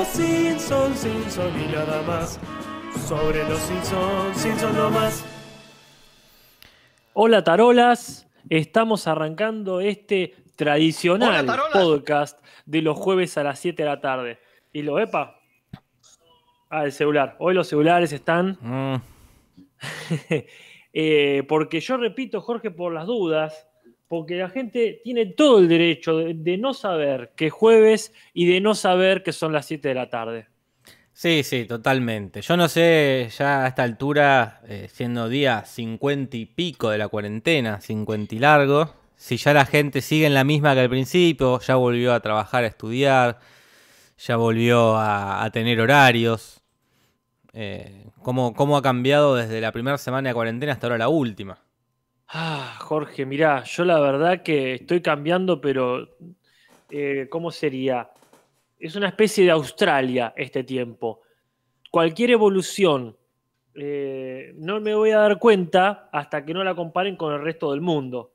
los Simpsons, Simpsons y nada más. Sobre los Simpsons, Simpsons no más. Hola tarolas, estamos arrancando este tradicional Hola, podcast de los jueves a las 7 de la tarde. ¿Y lo EPA? Ah, el celular. Hoy los celulares están... Mm, Eh, porque yo repito, Jorge, por las dudas, porque la gente tiene todo el derecho de, no saber que es jueves y de no saber que son las 7 de la tarde. Sí, sí, totalmente. Yo no sé, ya a esta altura, eh, siendo día 50 y pico de la cuarentena, 50 y largo, si ya la gente sigue en la misma que al principio, ya volvió a trabajar, a estudiar, ya volvió a, a tener horarios. Eh, ¿cómo, cómo ha cambiado desde la primera semana de cuarentena hasta ahora la última? Ah, Jorge, mirá, yo la verdad que estoy cambiando, pero eh, ¿cómo sería? Es una especie de Australia este tiempo. Cualquier evolución eh, no me voy a dar cuenta hasta que no la comparen con el resto del mundo.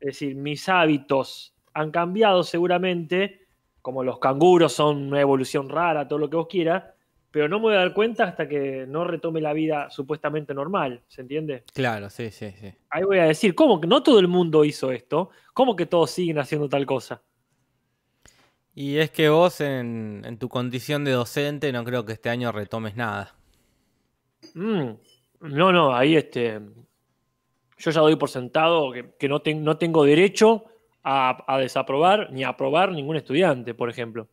Es decir, mis hábitos han cambiado seguramente, como los canguros son una evolución rara, todo lo que vos quieras, pero no me voy a dar cuenta hasta que no retome la vida supuestamente normal, ¿se entiende? Claro, sí, sí, sí. Ahí voy a decir, ¿cómo que no todo el mundo hizo esto? ¿Cómo que todos siguen haciendo tal cosa? Y es que vos en, en tu condición de docente no creo que este año retomes nada. Mm, no, no, ahí este. Yo ya doy por sentado que, que no, ten- no tengo derecho a, a desaprobar ni a aprobar ningún estudiante, por ejemplo.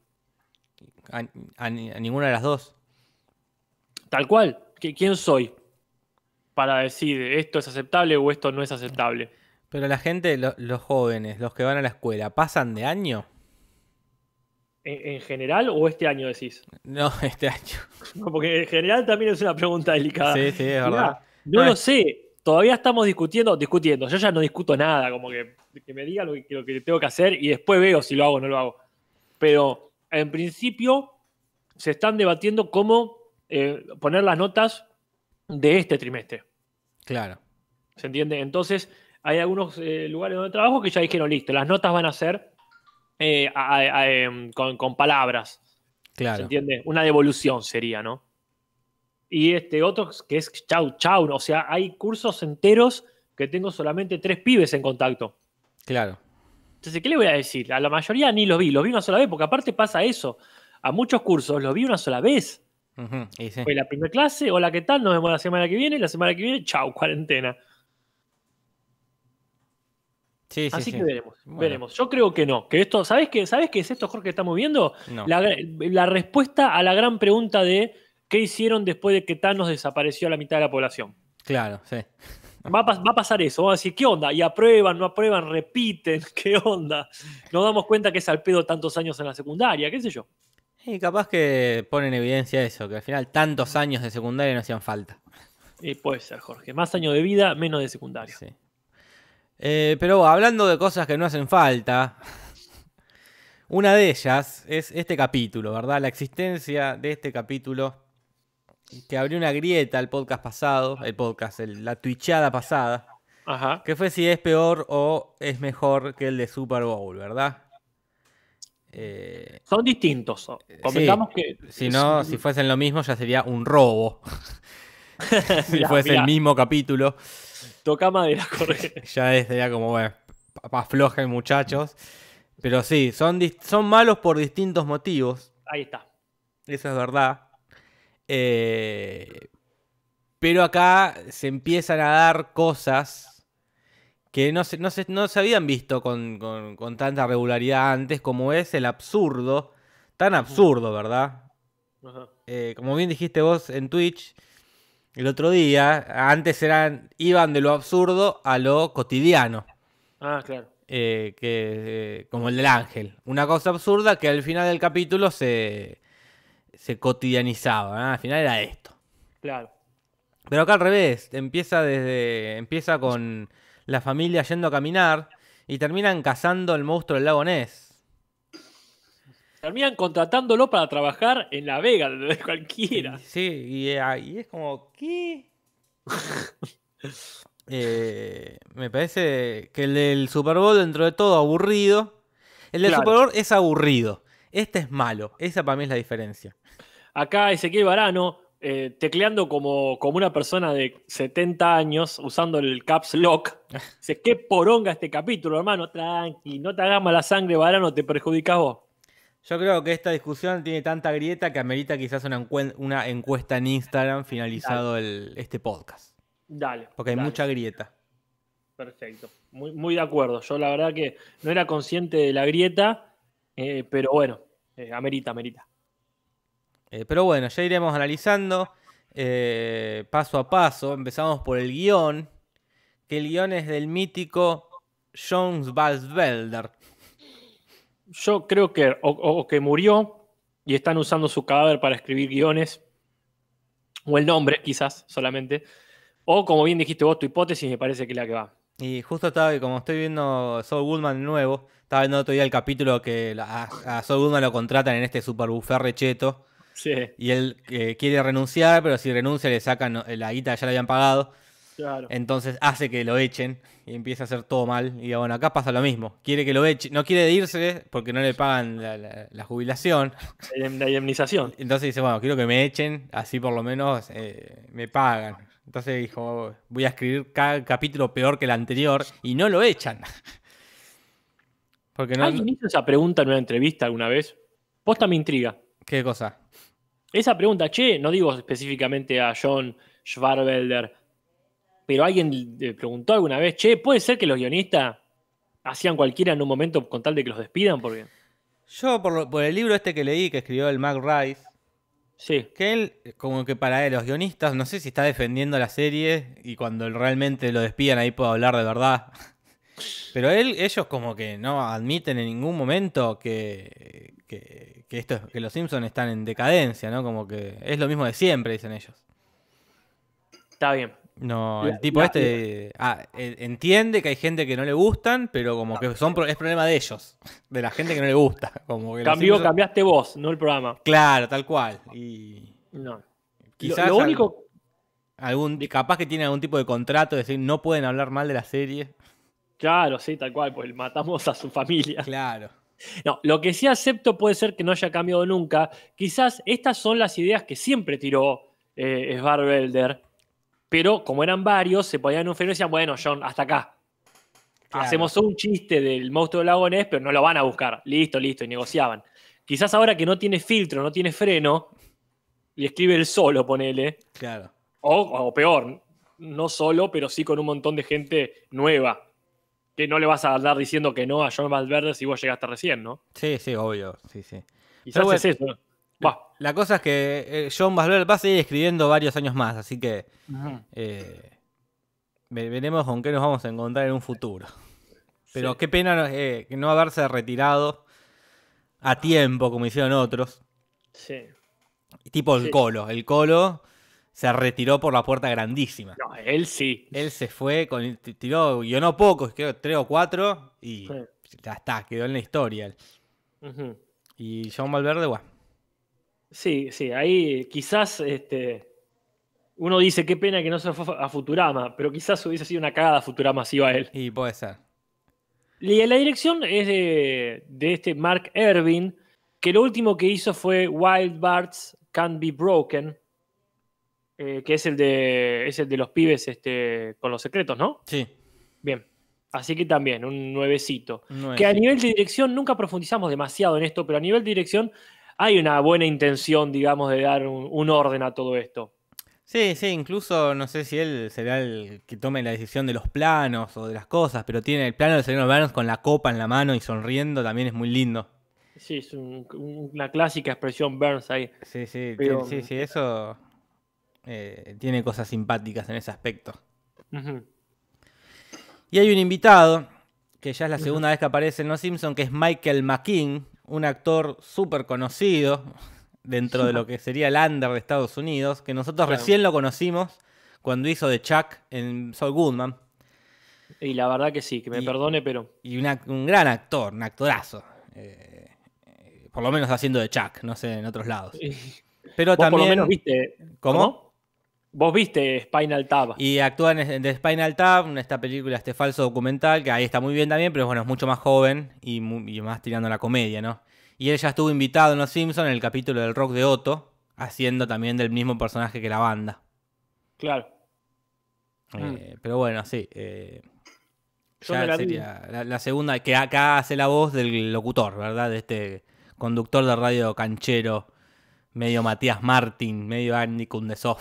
A, a ninguna de las dos. Tal cual. ¿Qui- ¿Quién soy para decir esto es aceptable o esto no es aceptable? Pero la gente, lo- los jóvenes, los que van a la escuela, ¿pasan de año? ¿En, en general o este año decís? No, este año. No, Porque en general también es una pregunta delicada. Sí, sí, es Mirá, verdad. no lo sé. Todavía estamos discutiendo, discutiendo. Yo ya no discuto nada, como que, que me digan lo que, lo que tengo que hacer y después veo si lo hago o no lo hago. Pero en principio se están debatiendo cómo eh, poner las notas de este trimestre. Claro. ¿Se entiende? Entonces, hay algunos eh, lugares donde trabajo que ya dijeron, listo, las notas van a ser eh, a- a- a, em, con, con palabras. ¿Se Claro. entiende? Una devolución sería, ¿no? Y este otro que es chau chau, o sea, hay cursos enteros que tengo solamente tres pibes en contacto. Claro. Entonces, ¿qué le voy a decir? A la mayoría ni los vi, los vi una sola vez, porque aparte pasa eso. A muchos cursos los vi una sola vez. Y sí. Fue la primera clase, hola, ¿qué tal? Nos vemos la semana que viene, la semana que viene, chau, cuarentena. Sí, sí, Así sí. que veremos, Bueno. veremos. Yo creo que no. Que esto, ¿sabes qué? ¿Sabes qué es esto, Jorge, que estamos viendo? No. La, la respuesta a la gran pregunta de qué hicieron después de que Thanos desapareció a la mitad de la población. Claro, sí. Va a, pas- va a pasar eso. Vamos a decir, ¿qué onda? Y aprueban, no aprueban, repiten, ¿qué onda? Nos damos cuenta que es al pedo tantos años en la secundaria, qué sé yo. Y capaz que ponen en evidencia eso, que al final tantos años de secundaria no hacían falta. Y puede ser, Jorge. Más años de vida, menos de secundaria. Sí. Eh, pero hablando de cosas que no hacen falta, una de ellas es este capítulo, ¿verdad? La existencia de este capítulo que abrió una grieta el podcast pasado, el podcast, el- la twitchada pasada, Ajá. que fue si es peor o es mejor que el de Super Bowl, ¿verdad? Eh, Son distintos. Comentamos que. si no, si fuesen lo mismo ya sería un robo. si Mirá, fuese mirá. el mismo capítulo. Toca madera, Jorge. Ya ya como, bueno, pa- aflojen muchachos. Pero sí, son, son malos por distintos motivos. Ahí está. Eso es verdad. Eh, pero acá se empiezan a dar cosas que no se, no se, no se habían visto con, con- con tanta regularidad antes, como es el absurdo. Tan absurdo, ¿verdad? Ajá. eh, como bien dijiste vos en Twitch el otro día, antes eran iban de lo absurdo a lo cotidiano, Ah, claro. eh, que, eh, como el del ángel. Una cosa absurda que al final del capítulo se, se cotidianizaba. ¿no? Al final era esto. Claro. Pero acá al revés, empieza desde empieza con la familia yendo a caminar y terminan cazando el monstruo del lago Ness. Terminan contratándolo para trabajar en La Vega, de cualquiera. Sí, y, eh, y es como, ¿qué? Eh, me parece que el del Super Bowl, dentro de todo, aburrido. El del Claro. Super Bowl es aburrido. Este es malo. Esa para mí es la diferencia. Acá Ezequiel Varano, eh, tecleando como, como una persona de 70 años, usando el caps lock. Dice, qué poronga este capítulo, hermano. Tranqui, no te hagas mala sangre, Varano, te perjudicas vos. Yo creo que esta discusión tiene tanta grieta que amerita quizás una, encuesta en Instagram finalizado el- este podcast. Dale. Porque hay dale. mucha grieta. Perfecto. Muy, muy de acuerdo. Yo la verdad que no era consciente de la grieta, eh, pero bueno, eh, amerita, amerita. Eh, pero bueno, ya iremos analizando eh, paso a paso. Empezamos por el guion, que el guion es del mítico Jones Balsvelder. Yo creo que o, que murió y están usando su cadáver para escribir guiones, o el nombre quizás solamente, o como bien dijiste vos, tu hipótesis me parece que es la que va. Y justo estaba, como estoy viendo Saul Goodman de nuevo, estaba viendo otro día el capítulo que a, a Saul Goodman lo contratan en este super buffet recheto. Sí, Y él eh, quiere renunciar, pero si renuncia le sacan la guita ya le habían pagado. claro. Entonces hace que lo echen y empieza a hacer todo mal. Y bueno, acá pasa lo mismo. Quiere que lo echen. No quiere irse porque no le pagan la, la- la jubilación. La la indemnización. Entonces dice, bueno, quiero que me echen, así por lo menos eh, me pagan. Entonces dijo, voy a escribir cada capítulo peor que el anterior y no lo echan. Porque no... ¿Alguien hizo esa pregunta en una entrevista alguna vez? Posta me intriga. ¿Qué cosa? Esa pregunta, che, no digo específicamente a John Schwarvelder, pero alguien le preguntó alguna vez, che, ¿puede ser que los guionistas hacían cualquiera en un momento con tal de que los despidan? Porque, Yo, por, lo- por el libro este que leí, que escribió el Mac Rice, sí, que él, como que para él, los guionistas, no sé si está defendiendo la serie y cuando realmente lo despidan ahí puedo hablar de verdad. Pero él, ellos como que no admiten en ningún momento que, que, que esto, que los Simpsons están en decadencia, ¿no? Como que es lo mismo de siempre, dicen ellos. está bien. No, el tipo la- este ah, entiende que hay gente que no le gustan, pero como que son es problema de ellos, de la gente que no le gusta. Como que los Cambió, Simpsons- cambiaste vos, no el programa. Claro, tal cual. Y No. quizás lo, único, algún, capaz que tiene algún tipo de contrato, de decir no pueden hablar mal de la serie. claro, sí, tal cual, pues matamos a su familia. Claro. No, lo que sí acepto puede ser que no haya cambiado nunca. Quizás estas son las ideas que siempre tiró eh, Schwarzenegger, pero como eran varios, se ponían en un freno y decían, bueno, John, hasta acá. Claro. Hacemos un chiste del monstruo del lago Ness, pero no lo van a buscar. Listo, listo, y negociaban. Quizás ahora que no tiene filtro, no tiene freno, y escribe el solo, ponele. Claro. O, o peor, no solo, pero sí con un montón de gente nueva. Que no le vas a andar diciendo que no a John Valverde si vos llegaste recién, ¿no? Sí, sí, obvio. Sí, sí. Quizás bueno, es eso. Va. La cosa es que eh, John Basler va a seguir escribiendo varios años más, así que eh, ve- veremos con qué nos vamos a encontrar en un futuro. Pero Sí. qué pena eh, que no haberse retirado a tiempo, como hicieron otros. Sí. Tipo el Sí. Colo. El Colo se retiró por la puerta grandísima. No, él sí. Él se fue, con, tiró, guionó pocos, creo tres o cuatro, y Sí. ya está, quedó en la historia. Y John Valverde, bueno. Sí, sí, ahí quizás este, uno dice qué pena que no se fue a Futurama, pero quizás hubiese sido una cagada Futurama si iba a él. Y puede ser. Y la dirección es de, de este Mark Ervin, que lo último que hizo fue Wild Bards Can't Be Broken, eh, que es el, de, es el de los pibes este, con los secretos, ¿no? Sí. Bien. Así que también, un nuevecito. Que a nivel de dirección, nunca profundizamos demasiado en esto, pero a nivel de dirección hay una buena intención, digamos, de dar un, un orden a todo esto. Sí, sí, incluso no sé si él será el que tome la decisión de los planos o de las cosas, pero tiene el plano del señor Burns con la copa en la mano y sonriendo, también es muy lindo. Sí, es un- una clásica expresión Burns ahí. Sí, sí, Pero- sí, sí, eso eh, tiene cosas simpáticas en ese aspecto. Y hay un invitado, que ya es la segunda vez que aparece en Los Simpsons, que es Michael McKean, un actor súper conocido dentro de lo que sería el under de Estados Unidos, que nosotros Claro. recién lo conocimos cuando hizo de Chuck en Saul Goodman. Y la verdad que sí, que me Y- perdone, pero Y una- un gran actor, un actorazo. Eh, eh, por lo menos haciendo de Chuck, no sé, en otros lados. Pero vos por lo también. menos viste. ¿Cómo? Vos viste Spinal Tap. Y actúa en, The Spinal Tap, en esta película, este falso documental, que ahí está muy bien también, pero bueno, es mucho más joven y, mu- y más tirando a la comedia, ¿no? Y él ya estuvo invitado en Los Simpsons en el capítulo del rock de Otto, haciendo también del mismo personaje que la banda. Claro. Eh, Pero bueno, sí. eh, ya la sería la, la segunda, que acá hace la voz del locutor, ¿verdad? De este conductor de radio canchero, medio Matías Martín, medio Andy Kundesov.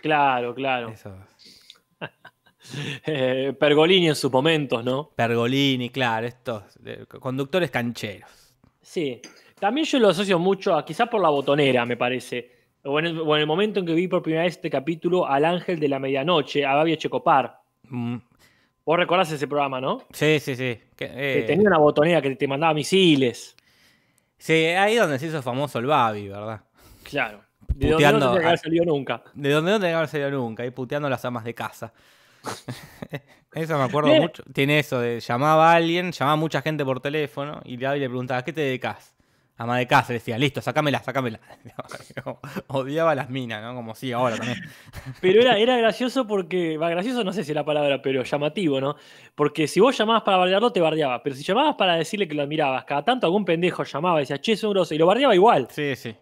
Claro, claro. Eso. Eh, Pergolini en sus momentos, ¿no? Pergolini, claro, estos eh, conductores cancheros. Sí. También yo lo asocio mucho a, quizás por la botonera, me parece. O en, el, o en el momento en que vi por primera vez este capítulo al ángel de la medianoche, a Babi Checopar. Mm, Vos recordás ese programa, ¿no? Sí, sí, sí. Que, Que eh, tenía una botonera que te mandaba misiles. Sí, ahí donde se hizo famoso el Babi, ¿verdad? Claro. De donde no Puteando a- haber salido nunca. De donde no haber salido nunca, ahí puteando a las amas de casa. eso me acuerdo Bien. mucho. Tiene eso de llamaba a alguien, llamaba a mucha gente por teléfono y le le preguntaba, ¿a qué te dedicas? Ama de casa, le decía, listo, sacámela, sacámela. Odiaba las minas, ¿no? Como sí, ahora también. Pero era, era gracioso porque, va, gracioso no sé si es la palabra, pero llamativo, ¿no? Porque si vos llamabas para bardearlo, te bardeaba. Pero si llamabas para decirle que lo admirabas, cada tanto algún pendejo llamaba y decía, che, es un grosso, y lo bardeaba igual. Sí, sí.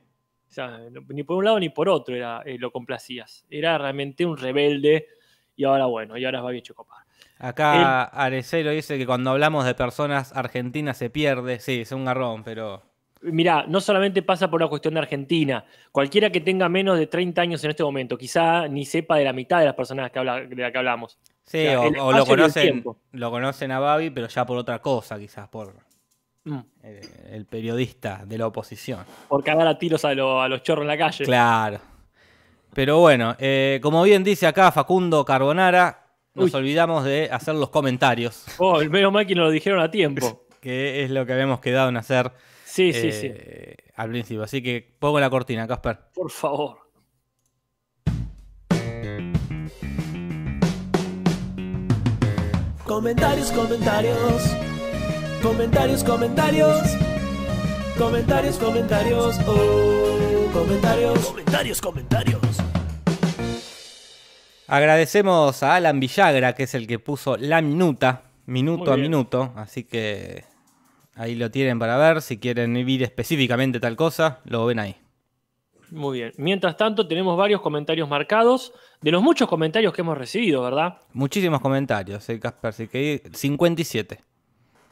Sea, ni por un lado ni por otro era, eh, lo complacías. Era realmente un rebelde y ahora bueno, y ahora va bien Chocopar. Acá Arecelo dice que cuando hablamos de personas argentinas se pierde. Sí, es un garrón, pero. Mirá, no solamente pasa por una cuestión de Argentina. Cualquiera que tenga menos de 30 años en este momento, quizá ni sepa de la mitad de las personas que habla, de la que hablamos. Sí, O sea, o, el o lo el conocen, lo conocen a Babi, pero ya por otra cosa, quizás, por Mm. eh, el periodista de la oposición. Por cagar a tiros a, lo- a los chorros en la calle. Claro. Pero bueno, eh, como bien dice acá Facundo Carbonara, nos Uy. olvidamos de hacer los comentarios, Oh, menos mal que nos lo dijeron a tiempo. que es lo que habíamos quedado en hacer Sí, sí, sí. eh, al principio. Así que pongo la cortina, Casper. Por favor. Comentarios, comentarios. Comentarios, comentarios. Comentarios, comentarios. Oh, comentarios. Comentarios, comentarios. Agradecemos a Alan Villagra, que es el que puso la minuta, minuto a minuto. Así que ahí lo tienen para ver. Si quieren vivir específicamente tal cosa, lo ven ahí. Muy bien. Mientras tanto, tenemos varios comentarios marcados de los muchos comentarios que hemos recibido, ¿verdad? Muchísimos comentarios, eh, Casper. Así que 57.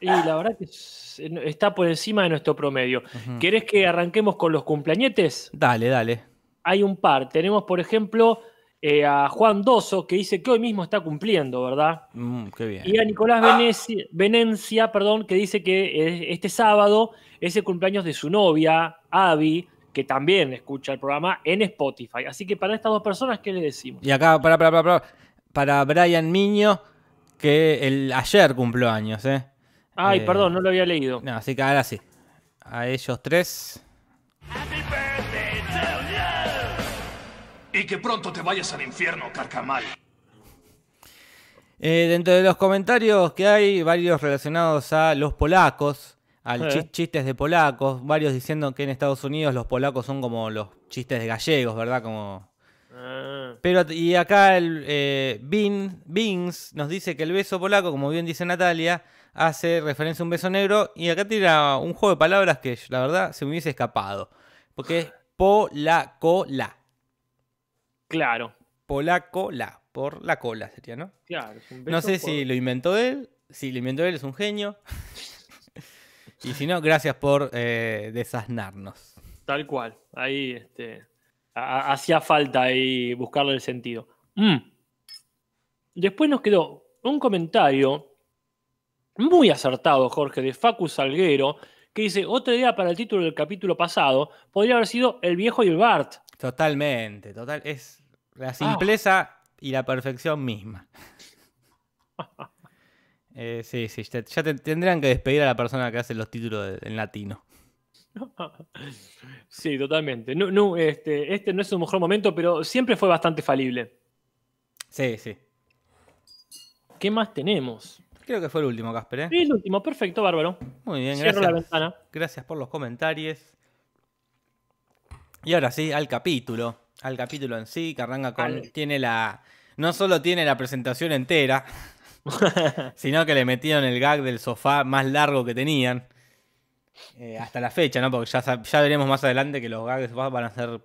Y la verdad que es- está por encima de nuestro promedio. ¿Querés que arranquemos con los cumpleañetes? Dale, dale. Hay un par. Tenemos, por ejemplo, eh, a Juan Doso, que dice que hoy mismo está cumpliendo, ¿verdad? Mm, qué bien. Y a Nicolás Veneci- Venencia, perdón, que dice que eh, este sábado es el cumpleaños de su novia, Abby, que también escucha el programa en Spotify. Así que para estas dos personas, ¿qué le decimos? Y acá, para, para, para, para, para Brian Miño, que el, ayer cumplió años, ¿eh? Ay, Eh, perdón, no lo había leído. No, así que ahora sí. A ellos tres. Y que pronto te vayas al infierno, carcamal. Eh, dentro de los comentarios que hay, varios relacionados a los polacos, al Eh. chis- chistes de polacos, varios diciendo que en Estados Unidos los polacos son como los chistes de gallegos, ¿verdad? Como... Ah, Pero, y acá el eh, Bin, Bins nos dice que el beso polaco, como bien dice Natalia, hace referencia a un beso negro. Y acá tira un juego de palabras que la verdad se me hubiese escapado. Porque es polacola. claro, Polacola. Por la cola sería, ¿no? claro. es un No sé por- si lo inventó él. Si lo inventó él es un genio. y si no, gracias por eh, desasnarnos. Tal cual. Ahí este, ha- ha- hacía falta ahí buscarle el sentido. Mm. Después nos quedó un comentario muy acertado, Jorge, de Facu Salguero, que dice, otra idea para el título del capítulo pasado podría haber sido El viejo y el Bart. Totalmente, total. Es Ah. la simpleza y la perfección misma. Eh, sí, sí, ya, ya te- tendrían que despedir a la persona que hace los títulos de- en latino. Sí, totalmente. No, no, este, este no es su mejor momento, pero siempre fue bastante falible. Sí, sí. ¿Qué más tenemos? Creo que fue el último, Casper. ¿eh? El último, perfecto, bárbaro. Muy bien, Cierro la ventana. Gracias por los comentarios. Y ahora sí, al capítulo. Al capítulo en sí, que arranca con. Al- Tiene la. No solo tiene la presentación entera, sino que le metieron el gag del sofá más largo que tenían. Eh, hasta la fecha, ¿no? Porque ya, ya veremos más adelante que los gags va- van a ser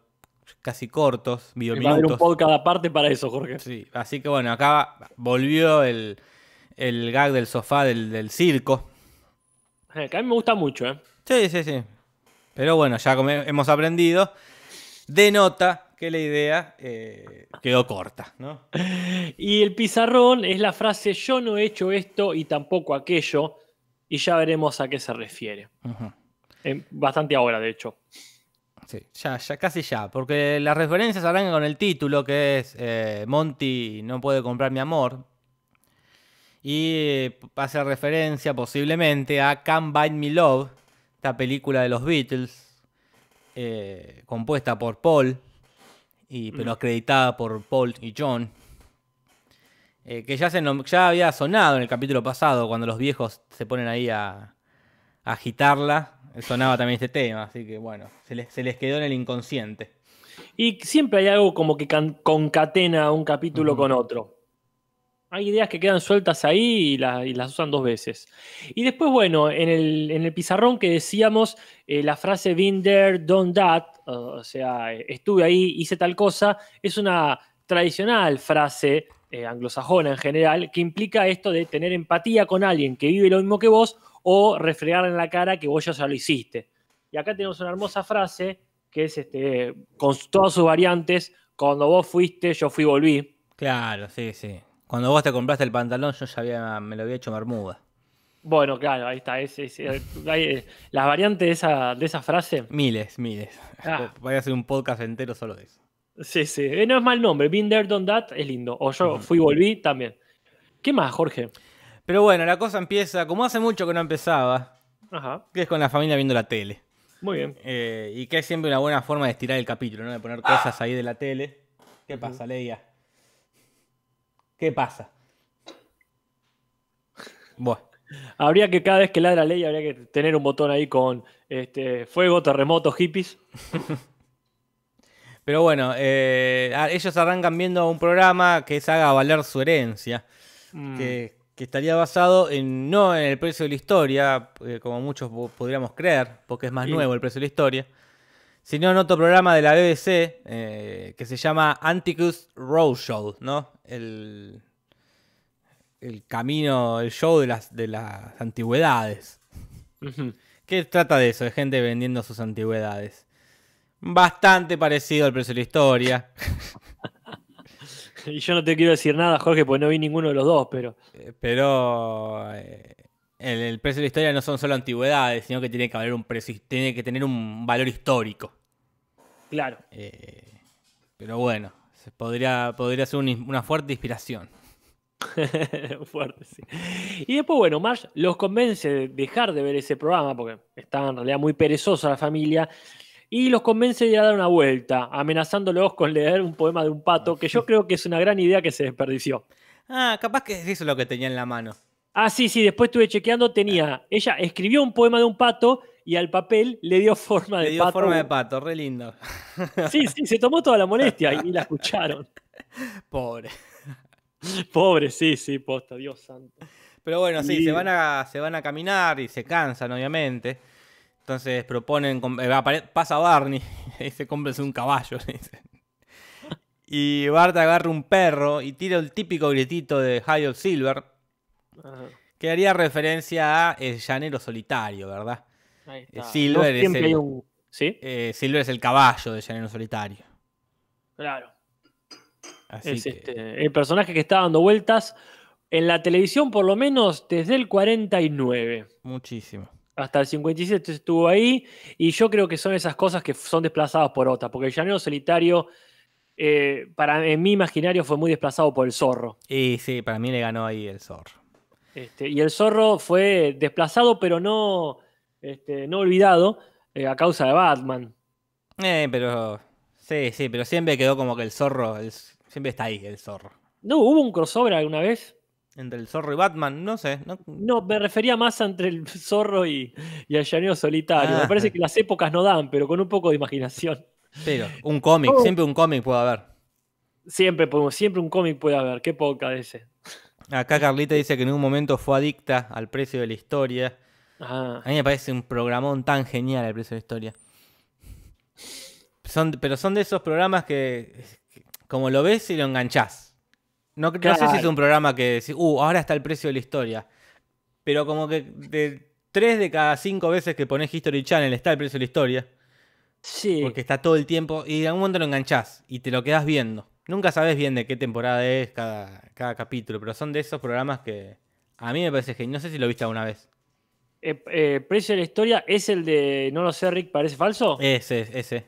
casi cortos, Va a haber un videominutos. podcast aparte para eso, Jorge. Sí, así que bueno, acá volvió el, el gag del sofá del, del circo. Eh, que a mí me gusta mucho, ¿eh? Sí, sí, sí. Pero bueno, ya como hemos aprendido, denota que la idea eh, quedó corta, ¿no? Y el pizarrón es la frase yo no he hecho esto y tampoco aquello, y ya veremos a qué se refiere. Eh, bastante ahora, de hecho. Sí, ya, ya, casi ya. Porque las referencias arrancan con el título que es eh, Monty no puede comprar mi amor. Y eh, hace referencia posiblemente a Can't Buy Me Love, esta película de los Beatles, eh, compuesta por Paul, y, pero acreditada por Paul y John. eh, que ya, se ya había sonado en el capítulo pasado, cuando los viejos se ponen ahí a, a agitarla. Sonaba también este tema, así que bueno, se les, se les quedó en el inconsciente. Y siempre hay algo como que concatena un capítulo con otro. Hay ideas que quedan sueltas ahí y, la- y las usan dos veces. Y después, bueno, en el, en el pizarrón que decíamos, eh, la frase been there, done that, o sea, estuve ahí, hice tal cosa, es una tradicional frase eh, anglosajona en general que implica esto de tener empatía con alguien que vive lo mismo que vos o refregarle en la cara que vos ya lo hiciste. Y acá tenemos una hermosa frase que es este, con todas sus variantes, cuando vos fuiste, yo fui volví. Claro, sí, sí. Cuando vos te compraste el pantalón, yo ya había, me lo había hecho bermuda. Bueno, claro, ahí está. hay, eh, las variantes de esa, de esa frase. Miles, miles. Ah. Voy a hacer un podcast entero solo de eso. Sí, sí. eh, No es mal nombre. Been there, done that es lindo. O yo fui y volví también. ¿Qué más, Jorge? Pero bueno, la cosa empieza, como hace mucho que no empezaba, Ajá, que es con la familia viendo la tele. muy bien. Eh, y que es siempre una buena forma de estirar el capítulo, ¿no? De poner cosas ahí de la tele. ¿Qué pasa, Leia? ¿Qué pasa? Bueno, Habría que cada vez que ladra ley, habría que tener un botón ahí con este, fuego, terremoto, hippies. pero bueno, eh, ah, ellos arrancan viendo un programa que es Haga Valer su herencia. Mm, que, que estaría basado en no en el precio de la historia, eh, como muchos po- podríamos creer, porque es más Sí. nuevo el precio de la historia, sino en otro programa de la BBC eh, que se llama Anticus Roadshow, ¿no? El, el camino, el show de las, de las antigüedades. ¿Qué trata de eso? De gente vendiendo sus antigüedades. Bastante parecido al precio de la historia. Y yo no te quiero decir nada, Jorge, porque no vi ninguno de los dos, pero. Eh, Pero eh, el, el precio de la historia no son solo antigüedades, sino que tiene que haber un precio, tiene que tener un valor histórico. Claro. Eh, pero bueno, se podría, podría ser un una fuerte inspiración. Fuerte, sí. Y después, bueno, Marge los convence de dejar de ver ese programa porque estaba en realidad muy perezosa la familia. Y los convence de ir a dar una vuelta, amenazándolos con leer un poema de un pato, que yo creo que es una gran idea que se desperdició. Ah, capaz que es eso lo que tenía en la mano. Ah, sí, sí, después estuve chequeando, tenía. Ella escribió un poema de un pato y al papel le dio forma de Le dio pato. forma de pato, re lindo. Sí, sí, se tomó toda la molestia y, la escucharon. Pobre. Pobre, sí, sí, posta, Dios santo. Pero bueno, sí, Y- se, van a, se van a caminar y se cansan, obviamente. Entonces proponen, eh, pasa Barney y dice, cómprese un caballo. dice. Y Bart agarra un perro y tira el típico gritito de High Silver, Ajá, que haría referencia a El Llanero Solitario, ¿verdad? ahí está. Silver es el- hay un. ¿Sí? Eh, Silver es el caballo de Llanero Solitario. Claro. Así es que- este, el personaje que está dando vueltas en la televisión, por lo menos desde el 49. muchísimo. Hasta el 57 estuvo ahí. Y yo creo que son esas cosas que son desplazadas por otra. Porque el llanero solitario, eh, para, en mi imaginario, fue muy desplazado por el zorro. Y sí, para mí le ganó ahí el zorro. Este, y el zorro fue desplazado, pero no, este, no olvidado, eh, a causa de Batman. Eh, pero. Sí, sí, pero siempre quedó como que el zorro. el- siempre está ahí el zorro. ¿No hubo un crossover alguna vez? Entre el zorro y Batman, no sé. no- No, me refería más entre el zorro y, y el llanero solitario. Ah. Me parece que las épocas no dan, pero con un poco de imaginación. Pero, un cómic, Oh. siempre un cómic puede haber. Siempre, siempre un cómic puede haber. Qué poca de ese. Acá Carlita dice que en un momento fue adicta al precio de la historia. Ah, A mí me parece un programón tan genial el precio de la historia. Son, pero son de esos programas que, que como lo ves y lo enganchás. No, no sé si es un programa que decís, uh, ahora está el precio de la historia. Pero como que de tres de cada cinco veces que pones History Channel está el precio de la historia. sí. Porque está todo el tiempo y en algún momento lo enganchás y te lo quedas viendo. Nunca sabes bien de qué temporada es cada, cada capítulo, pero son de esos programas que a mí me parece genial. No sé si lo viste alguna vez. Eh, eh, precio de la historia es el de, no lo sé, Rick, parece falso. Ese, ese.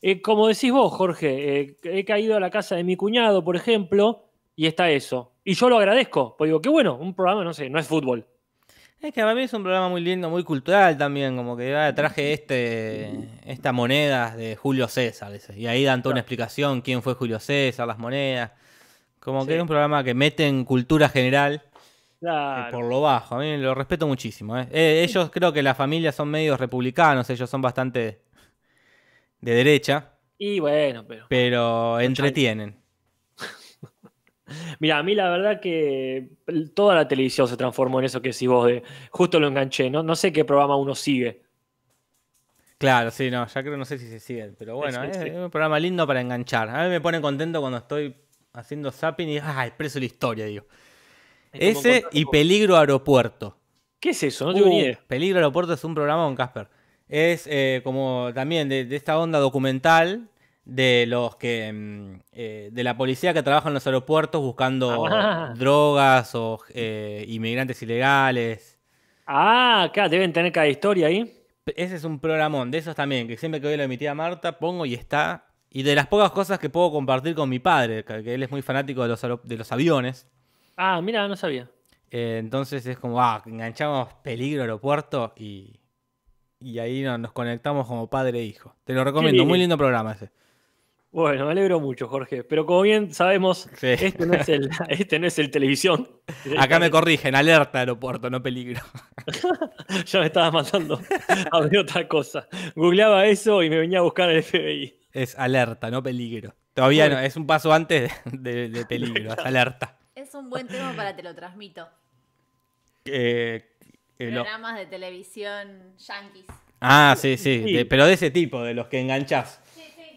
Eh, como decís vos, Jorge, he caído a la casa de mi cuñado, por ejemplo, y está eso. Y yo lo agradezco, porque digo, qué bueno, un programa, no sé, no es fútbol. Es que para mí es un programa muy lindo, muy cultural también, como que ah, traje este esta moneda de Julio César, y ahí dan toda una explicación quién fue Julio César, las monedas. Como Sí. que es un programa que mete en cultura general eh, Claro. por lo bajo. A mí lo respeto muchísimo. eh. Eh, ellos creo que las familias son medios republicanos, ellos son bastante de derecha, Y bueno, pero. pero entretienen. Mira, a mí la verdad que toda la televisión se transformó en eso que decís vos de. Justo lo enganché, ¿no? No sé qué programa uno sigue. Claro, sí, no, ya creo, no sé si se siguen, pero bueno, Sí, es, sí. es un programa lindo para enganchar. A mí me pone contento cuando estoy haciendo zapping y, ah, de la historia, digo. Es Ese y Peligro Aeropuerto. ¿Qué es eso? No tengo ni Uh, idea. Peligro Aeropuerto es un programa con Casper. Es eh, como también de, de esta onda documental de los que mm, eh, de la policía que trabaja en los aeropuertos buscando Ah. drogas o eh, inmigrantes ilegales. Ah, claro, deben tener cada historia ahí. Ese es un programón de esos también, que siempre que veo la de mi tía Marta pongo y está. Y de las pocas cosas que puedo compartir con mi padre, que él es muy fanático de los, de los aviones. Ah, mira, no sabía. Eh, entonces es como, ah, enganchamos peligro aeropuerto y, y ahí no- nos conectamos como padre e hijo. Te lo recomiendo, muy lindo programa ese. Bueno, me alegro mucho, Jorge. Pero como bien sabemos, Sí. este, no es el, este no es el televisión. Acá me corrigen, alerta aeropuerto, no peligro. Ya me estaba mandando a ver otra cosa. Googleaba eso y me venía a buscar el FBI. Es alerta, no peligro. Todavía Bueno. no, es un paso antes de, de peligro, es alerta. Es un buen tema para te lo transmito. Eh, eh, Programas de televisión yankees. Ah, sí, sí, Sí. de- pero de ese tipo, de los que enganchás.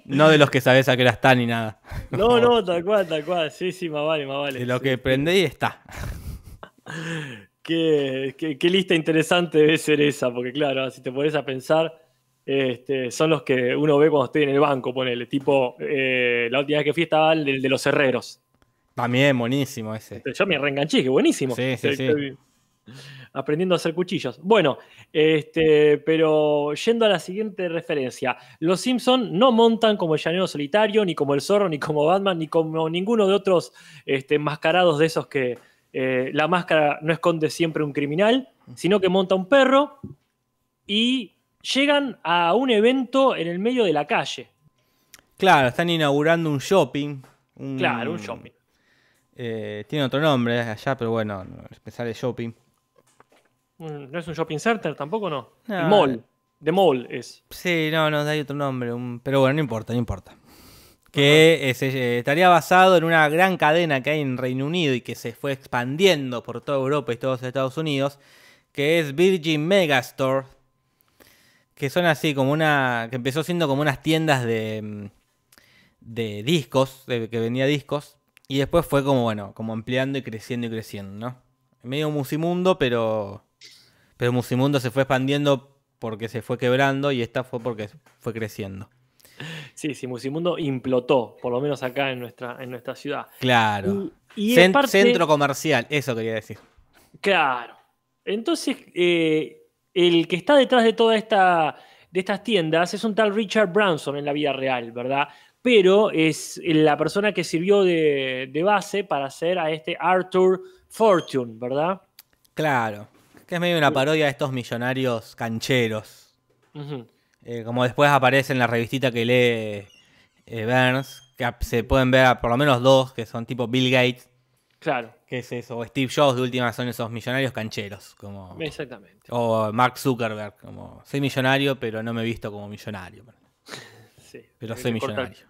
No de los que sabés a qué hora está ni nada. No, no, tal cual, tal cual. Sí, sí, más vale, más vale. De lo Sí. que prendés y está. Qué, qué- qué lista interesante debe ser esa, porque claro, si te pones a pensar, este, son los que uno ve cuando estoy en el banco, ponele. Tipo, eh, la última vez que fui estaba el de, de los herreros. También buenísimo ese. Yo me reenganché, que buenísimo. Sí, sí, sí. Aprendiendo a hacer cuchillos. Bueno, este, pero yendo a la siguiente referencia. Los Simpson no montan como el llanero solitario, ni como el zorro, ni como Batman, ni como ninguno de otros este, enmascarados de esos que eh, la máscara no esconde siempre un criminal, sino que monta un perro y llegan a un evento en el medio de la calle. Claro, están inaugurando un shopping. un- Claro, un shopping. Eh, tiene otro nombre allá, pero bueno, sale shopping. Mm, ¿No es un shopping center tampoco, no? No. El mall. The mall es. Sí, no, no, hay otro nombre. un- Pero bueno, no importa, no importa. Que es, eh, estaría basado en una gran cadena que hay en Reino Unido y que se fue expandiendo por toda Europa y todos Estados Unidos, que es Virgin Megastore, que son así como una, que empezó siendo como unas tiendas de, mm, de discos, de, que vendía discos, y después fue como, bueno, como ampliando y creciendo y creciendo, ¿no? Medio musimundo, pero, pero musimundo se fue expandiendo porque se fue quebrando y esta fue porque fue creciendo. Sí, sí, Musimundo implotó, por lo menos acá en nuestra, en nuestra ciudad. Claro. Y, Centro comercial, eso quería decir. Claro. Entonces, eh, el que está detrás de toda esta de estas tiendas es un tal Richard Branson en la vida real, ¿verdad? Pero es la persona que sirvió de, de base para hacer a este Arthur Fortune, ¿verdad? Claro. Que es medio una parodia de estos millonarios cancheros. Eh, como después aparece en la revistita que lee eh, Burns, que se pueden ver a por lo menos dos, que son tipo Bill Gates, Claro, que es eso, o Steve Jobs de última son esos millonarios cancheros, como exactamente. o Mark Zuckerberg, como soy millonario, pero no me he visto como millonario, Sí, pero soy millonario.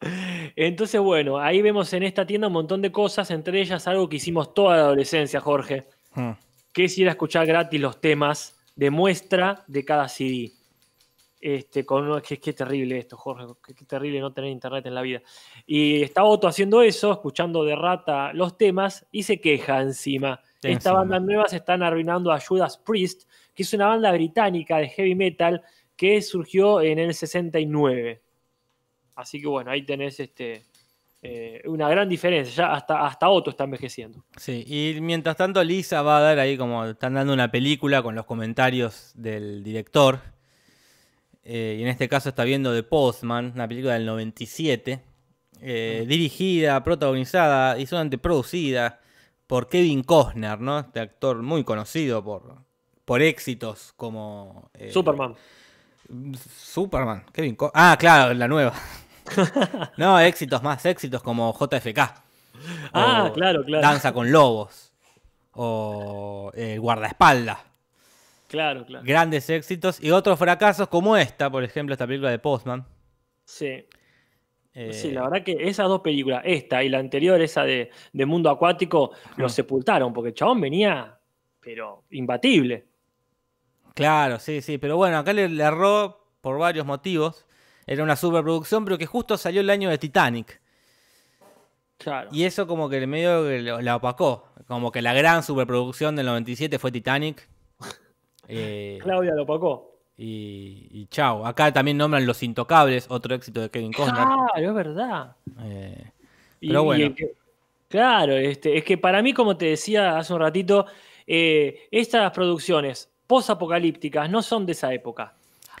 Entonces, bueno, ahí vemos en esta tienda un montón de cosas, entre ellas algo que hicimos toda la adolescencia, Jorge. Que es ir a escuchar gratis los temas de muestra de cada CD. Este, con qué terrible esto, Jorge, qué, qué terrible no tener internet en la vida. Y está Otto haciendo eso, escuchando de rata los temas y se queja encima. Sí, Esta banda nueva se están arruinando a Judas Priest, que es una banda británica de heavy metal que surgió en el 69. Así que bueno, ahí tenés este, eh, una gran diferencia. Ya hasta, hasta Otto está envejeciendo. Sí, y mientras tanto Lisa va a dar ahí como están dando una película con los comentarios del director. Eh, y en este caso está viendo The Postman, una película del 97. eh, dirigida, protagonizada y solamente producida por Kevin Costner, ¿no? Este actor muy conocido por, por éxitos como... eh, Superman. Superman, Kevin Ah, claro, la nueva. no, éxitos más, éxitos como JFK. Ah, claro, claro. Danza con lobos. O eh, Guardaespaldas. Claro, claro. Grandes éxitos. Y otros fracasos como esta, por ejemplo, esta película de Postman. Sí. Eh, Sí, la verdad que esas dos películas, esta y la anterior, esa de, de Mundo Acuático, lo sepultaron, porque el chabón venía, pero imbatible. Claro, sí, sí. Pero bueno, acá le, le erró por varios motivos. Era una superproducción, pero que justo salió el año de Titanic. Claro. Y eso como que medio que la opacó. Como que la gran superproducción del 97 fue Titanic. Eh, Claudia lo opacó. y, y chao. Acá también nombran Los Intocables, otro éxito de Kevin Costner. Claro, es verdad. Eh, Pero y bueno. que- claro, este, es que para mí, como te decía hace un ratito, eh, estas producciones post-apocalípticas no son de esa época.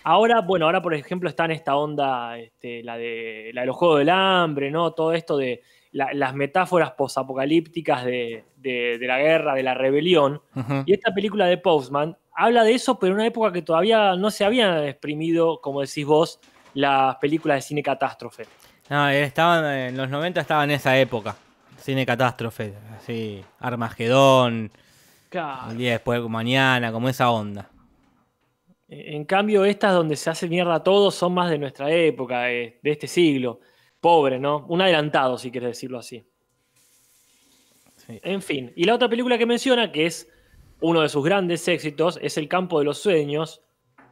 Ahora, bueno, ahora por ejemplo está en esta onda, este, la, de, la de los Juegos del Hambre, ¿no? Todo esto de la- las metáforas post-apocalípticas de, de- de la guerra, de la rebelión. Y esta película de Postman habla de eso, pero en una época que todavía no se habían exprimido, como decís vos, las películas de cine catástrofe. No, eh, estaban, en los 90 estaban en esa época. Cine catástrofe, así, Armagedón, Claro. el día después mañana, como esa onda. En cambio, estas donde se hace mierda todo son más de nuestra época, eh, de este siglo. Pobre, ¿no? Un adelantado, si quieres decirlo así. Sí. En fin. Y la otra película que menciona, que es uno de sus grandes éxitos, es El campo de los sueños,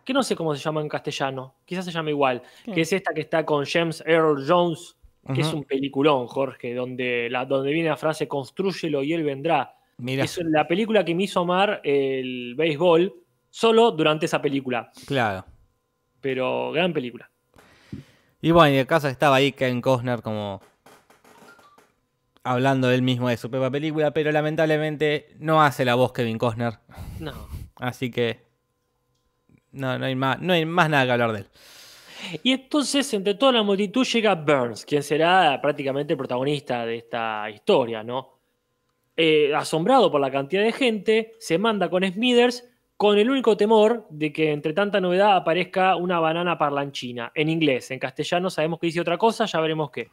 que no sé cómo se llama en castellano, quizás se llama igual, que es esta que está con James Earl Jones, que es un peliculón, Jorge, donde, la, donde viene la frase construyelo y él vendrá. Mira, Es la película que me hizo amar el béisbol solo durante esa película. claro. Pero gran película. Y bueno, y el caso estaba ahí Kevin Costner como hablando él mismo de su propia película, pero lamentablemente no hace la voz Kevin Costner. No. Así que no, no, hay más, no hay más nada que hablar de él. Y entonces, entre toda la multitud llega Burns, quien será prácticamente el protagonista de esta historia, ¿no? Eh, asombrado por la cantidad de gente, se manda con Smithers con el único temor de que entre tanta novedad aparezca una banana parlanchina, en inglés. En castellano sabemos que dice otra cosa, ya veremos qué.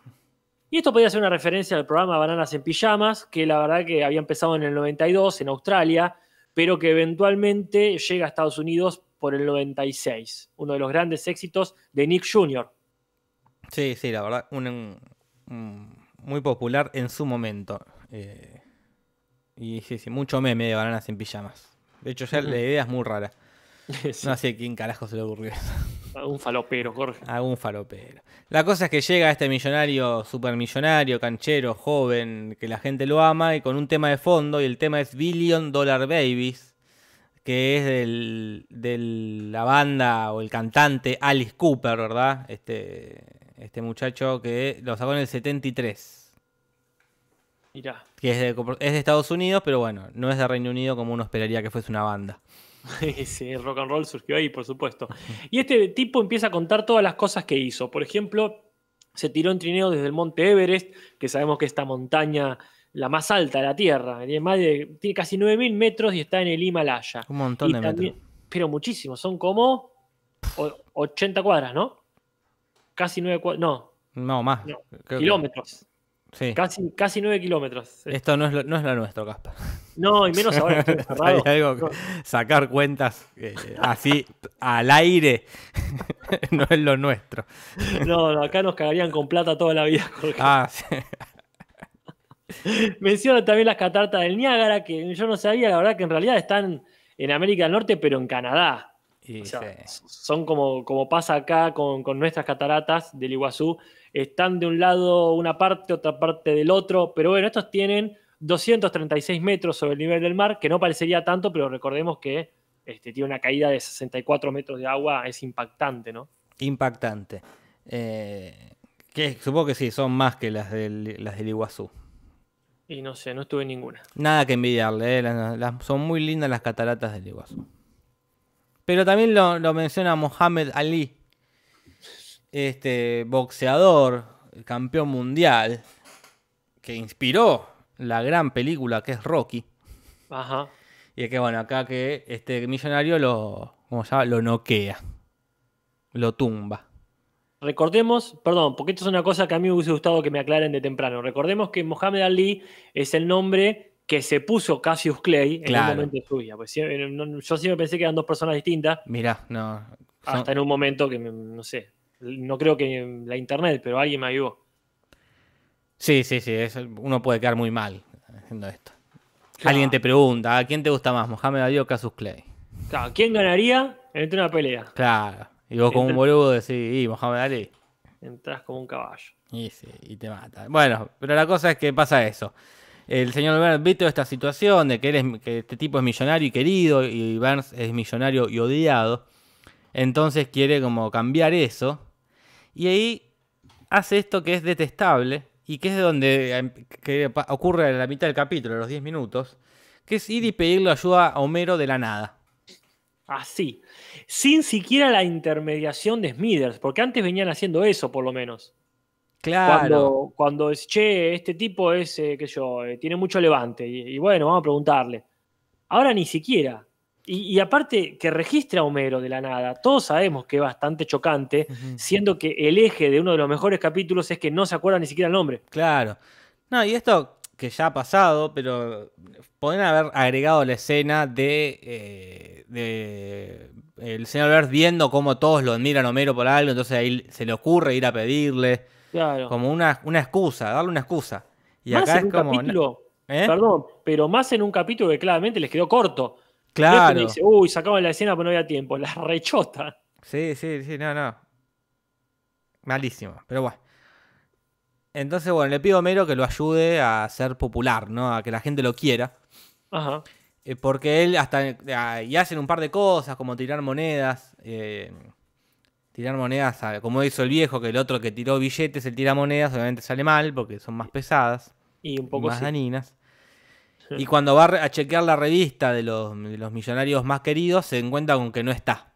Y esto podría ser una referencia al programa Bananas en Pijamas, que la verdad que había empezado en el 92 en Australia, pero que eventualmente llega a Estados Unidos por el 96. Uno de los grandes éxitos de Nick Jr. Sí, sí, la verdad, muy popular en su momento. Eh, y sí, sí, mucho meme de bananas en pijamas. De hecho, ya la idea es muy rara. Sí, No sé quién carajo se le ocurrió eso. Un falopero, Jorge. Algún falopero. La cosa es que llega este millonario, supermillonario, canchero, joven, que la gente lo ama, y con un tema de fondo, y el tema es Billion Dollar Babies, que es del, de la banda o el cantante Alice Cooper, ¿verdad? Este, este muchacho que lo sacó en el 73. Mirá. Que es de, es de Estados Unidos, pero bueno, no es de Reino Unido como uno esperaría que fuese una banda. Sí, el rock and roll surgió ahí, por supuesto. Y este tipo empieza a contar todas las cosas que hizo. Por ejemplo, se tiró en trineo desde el monte Everest, que sabemos que es esta montaña la más alta de la Tierra. Tiene, más de- tiene casi 9.000 metros y está en el Himalaya. Un montón Y de también- metros. Pero muchísimo, son como o- 80 cuadras, ¿no? Casi 9 cuadras, no, No, más. No, kilómetros. Sí. Casi, casi 9 kilómetros. Esto no es lo, no es lo nuestro, Casper. No, y menos ahora que estoy. Hay algo que- sacar cuentas eh, así al aire no es lo nuestro. No, no, acá nos cagarían con plata toda la vida, Jorge. Ah, sí. Menciona también las cataratas del Niágara, que yo no sabía, la verdad, que en realidad están en América del Norte, pero en Canadá. Y O sea, sí. son como, como pasa acá con, con nuestras cataratas del Iguazú. Están de un lado una parte, otra parte del otro, pero bueno, estos tienen 236 metros sobre el nivel del mar, que no parecería tanto, pero recordemos que este, tiene una caída de 64 metros de agua, es impactante, ¿no? Impactante. Eh, que supongo que sí, son más que las del, las del Iguazú. Y no sé, no estuve en ninguna. Nada que envidiarle, eh, las- las- son muy lindas las cataratas del Iguazú. Pero también lo, lo menciona Mohamed Ali, este boxeador, campeón mundial, que inspiró la gran película que es Rocky. Ajá. Y es que bueno, acá que este millonario lo, ¿cómo se llama? Lo noquea, lo tumba. Recordemos, perdón, porque esto es una cosa que a mí me hubiese gustado que me aclaren de temprano. Recordemos que Mohamed Ali es el nombre que se puso Cassius Clay en un momento de su vida. Pues yo siempre pensé que eran dos personas distintas, Mirá, no. hasta en un momento que, no sé, no creo que la internet, pero alguien me ayudó. Sí, sí, sí, es- uno puede quedar muy mal haciendo esto. Claro. Alguien te pregunta, ¿a quién te gusta más, Mohamed Ali o Casus Clay? Claro, ¿quién ganaría entre una pelea? Claro. Y vos como un boludo decís, y Mohamed Ali. Entras como un caballo. Y sí, y te mata. Bueno, pero la cosa es que pasa eso. El señor Burns ve toda esta situación de que, él es- que este tipo es millonario y querido y Burns es millonario y odiado. Entonces quiere como cambiar eso. Y ahí hace esto que es detestable y que es de donde em, que ocurre en la mitad del capítulo, los 10 minutos, que es ir y pedirle ayuda a Homero de la nada. Así. Sin siquiera la intermediación de Smithers, porque antes venían haciendo eso, por lo menos. Claro. Cuando, cuando es, che, este tipo es, eh, qué sé yo, eh, tiene mucho levante. Y, y bueno, vamos a preguntarle. Ahora ni siquiera. Y, y aparte que registra a Homero de la nada, todos sabemos que es bastante chocante, siendo que el eje de uno de los mejores capítulos es que no se acuerda ni siquiera el nombre. Claro. No, y esto que ya ha pasado, pero pueden haber agregado la escena de, eh, de el señor Burns viendo cómo todos lo admiran a Homero por algo, entonces ahí se le ocurre ir a pedirle, Claro. como una, una excusa, darle una excusa. Y más acá en es un como... capítulo, ¿Eh? perdón, pero más en un capítulo que claramente les quedó corto. No es que Claro. dice, uy, sacamos la escena pero no había tiempo. La rechota. Sí, sí, sí, no, no. Malísimo, pero bueno. Entonces, bueno, le pido a Homero que lo ayude a ser popular, ¿no? A que la gente lo quiera. Ajá. Eh, porque él hasta ah, y hacen un par de cosas como tirar monedas eh, tirar monedas a- como hizo el viejo que el otro que tiró billetes él tira monedas obviamente sale mal porque son más pesadas Y un poco más sí. dañinas y cuando va a chequear la revista de los, de los millonarios más queridos se encuentra con que no está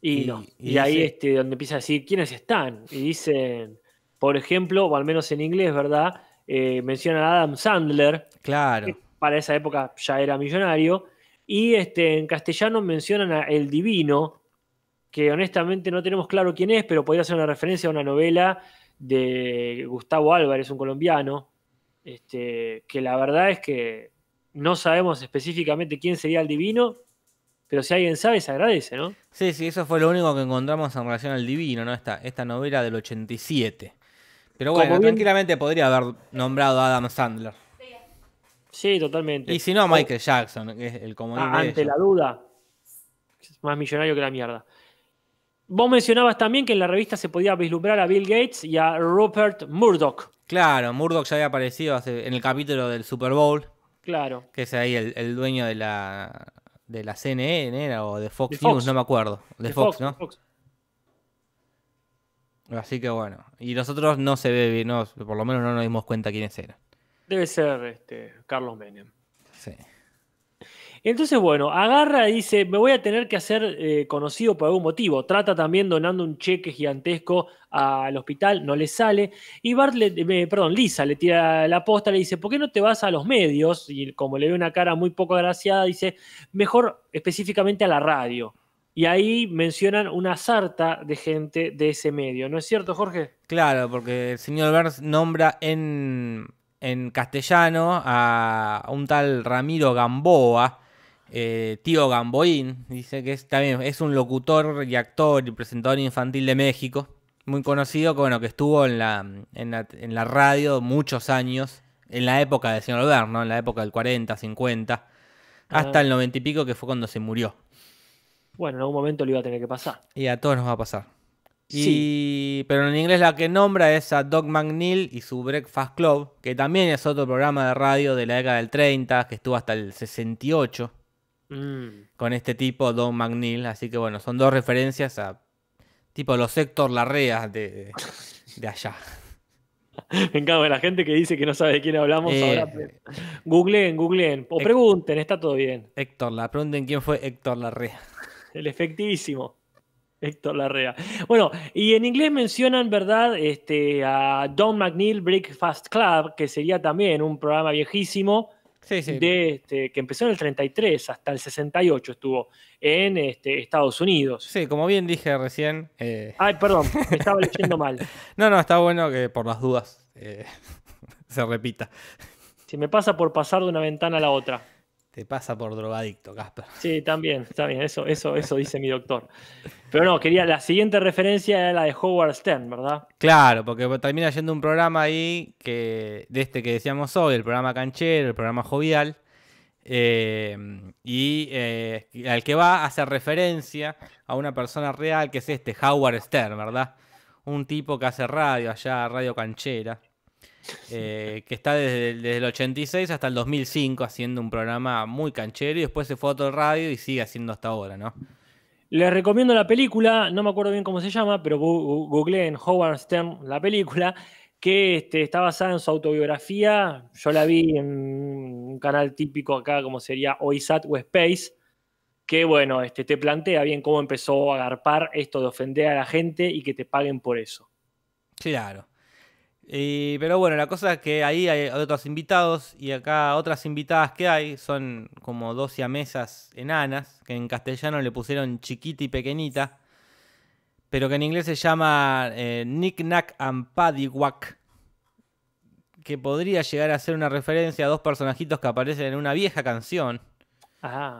Y, Y- no. y Y, ahí dice- este, donde empieza a decir quiénes están. Y dicen, por ejemplo, o al menos en inglés, ¿verdad? Eh, mencionan a Adam Sandler, claro que para esa época ya era millonario. Y este, en castellano mencionan a El Divino, que honestamente no tenemos claro quién es, pero podría ser una referencia a una novela de Gustavo Álvarez, un colombiano, este, que la verdad es que no sabemos específicamente quién sería el divino, pero si alguien sabe, se agradece, ¿no? sí sí eso fue lo único que encontramos en relación al divino no esta, esta novela del 87 pero bueno bien- tranquilamente podría haber nombrado a Adam Sandler Sí, totalmente. y si no Michael Jackson que es el comodín Ah, de ante ellos. la duda, es más millonario que la mierda. Vos mencionabas también que en la revista se podía vislumbrar a Bill Gates y a Rupert Murdoch. Claro, Murdoch ya había aparecido hace- en el capítulo del Super Bowl, Claro. que es ahí el, el dueño de la de la CNN ¿era? o de Fox, Fox. News, no me acuerdo. De, de Fox, de ¿no? Fox. Así que bueno. Y nosotros no se ve, bien, no, por lo menos no nos dimos cuenta quiénes eran. Debe ser este, Carlos Menem. Sí. Entonces, bueno, agarra y dice, me voy a tener que hacer eh, conocido por algún motivo. Trata también donando un cheque gigantesco al hospital, no le sale. Y Bart, le- eh, perdón, Lisa le tira la posta, le dice, ¿por qué no te vas a los medios? Y como le ve una cara muy poco agraciada, dice, mejor específicamente a la radio. Y ahí mencionan una sarta de gente de ese medio. ¿No es cierto, Jorge? Claro, porque el señor Burns nombra en, en castellano a un tal Ramiro Gamboa, eh, tío Gamboín, dice que es, también es un locutor y actor y presentador infantil de México, muy conocido, que, bueno, que estuvo en la, en la, en la radio muchos años, en la época del señor Albert, ¿no? En la época del 40, 50, hasta Ah. el 90 y pico, que fue cuando se murió. Bueno, en algún momento le iba a tener que pasar. Y a todos nos va a pasar. Sí. Y, pero en inglés la que nombra es a Doug McNeil y su Breakfast Club, que también es otro programa de radio de la década del 30, que estuvo hasta el 68 Mm. con este tipo, Doug McNeil. Así que bueno, son dos referencias a tipo los Héctor Larrea de, de allá. Me encanta la gente que dice que no sabe de quién hablamos. Eh, ahora googleen, googleen. O pregunten, está todo bien. Héctor, la pregunten quién fue Héctor Larrea. El efectivísimo. Héctor Larrea. Bueno, y en inglés mencionan, ¿verdad? Este, a Don McNeil Breakfast Club, que sería también un programa viejísimo Sí, sí. de, este, que empezó en el 33 hasta el 68 estuvo en este, Estados Unidos. Sí, como bien dije recién. eh, Ay, perdón, me estaba leyendo mal. No, no, está bueno que por las dudas eh, se repita. Si me pasa por pasar de una ventana a la otra. Te pasa por drogadicto, Casper. Sí, también, está bien, eso, eso, eso dice mi doctor. Pero no, quería, la siguiente referencia era la de Howard Stern, ¿verdad? Claro, porque termina yendo un programa ahí que de este que decíamos hoy, el programa canchero, el programa jovial, eh, y eh, al que va a hacer referencia a una persona real que es este Howard Stern, ¿verdad? Un tipo que hace radio allá, radio canchera, eh, que está desde, el- desde el 86 hasta el 2005 haciendo un programa muy canchero y después se fue a otro radio y sigue haciendo hasta ahora, ¿no? Les recomiendo la película, no me acuerdo bien cómo se llama, pero googleé en Howard Stern la película, que este, está basada en su autobiografía. Yo la vi en un canal típico acá, como sería OISAT o Space, que bueno, este, te plantea bien cómo empezó a agarpar esto de ofender a la gente y que te paguen por eso. Claro. Y- pero bueno, la cosa es que ahí hay otros invitados y acá otras invitadas que hay son como dos siamesas enanas, que en castellano le pusieron chiquita y pequeñita, pero que en inglés se llama eh, Nick Nack and Paddywhack, que podría llegar a ser una referencia a dos personajitos que aparecen en una vieja canción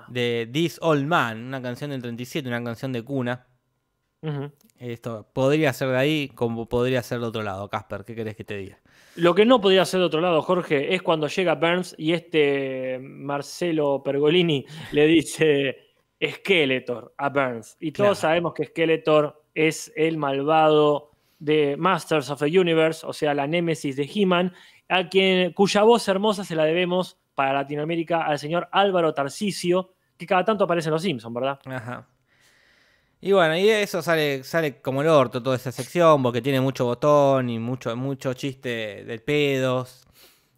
de This Old Man, una canción del 37, una canción de cuna. Esto podría ser de ahí como podría ser de otro lado, Casper, ¿qué querés que te diga? Lo que no podría ser de otro lado, Jorge, es cuando llega Burns y este Marcelo Pergolini le dice Skeletor a Burns. Y todos Claro. sabemos que Skeletor es el malvado de Masters of the Universe, o sea, la némesis de He-Man, a quien, cuya voz hermosa se la debemos para Latinoamérica al señor Álvaro Tarcisio, que cada tanto aparece en Los Simpsons, ¿verdad? Ajá. Y bueno, y eso sale, sale como el orto toda esa sección, porque tiene mucho botón y mucho, mucho chiste de pedos.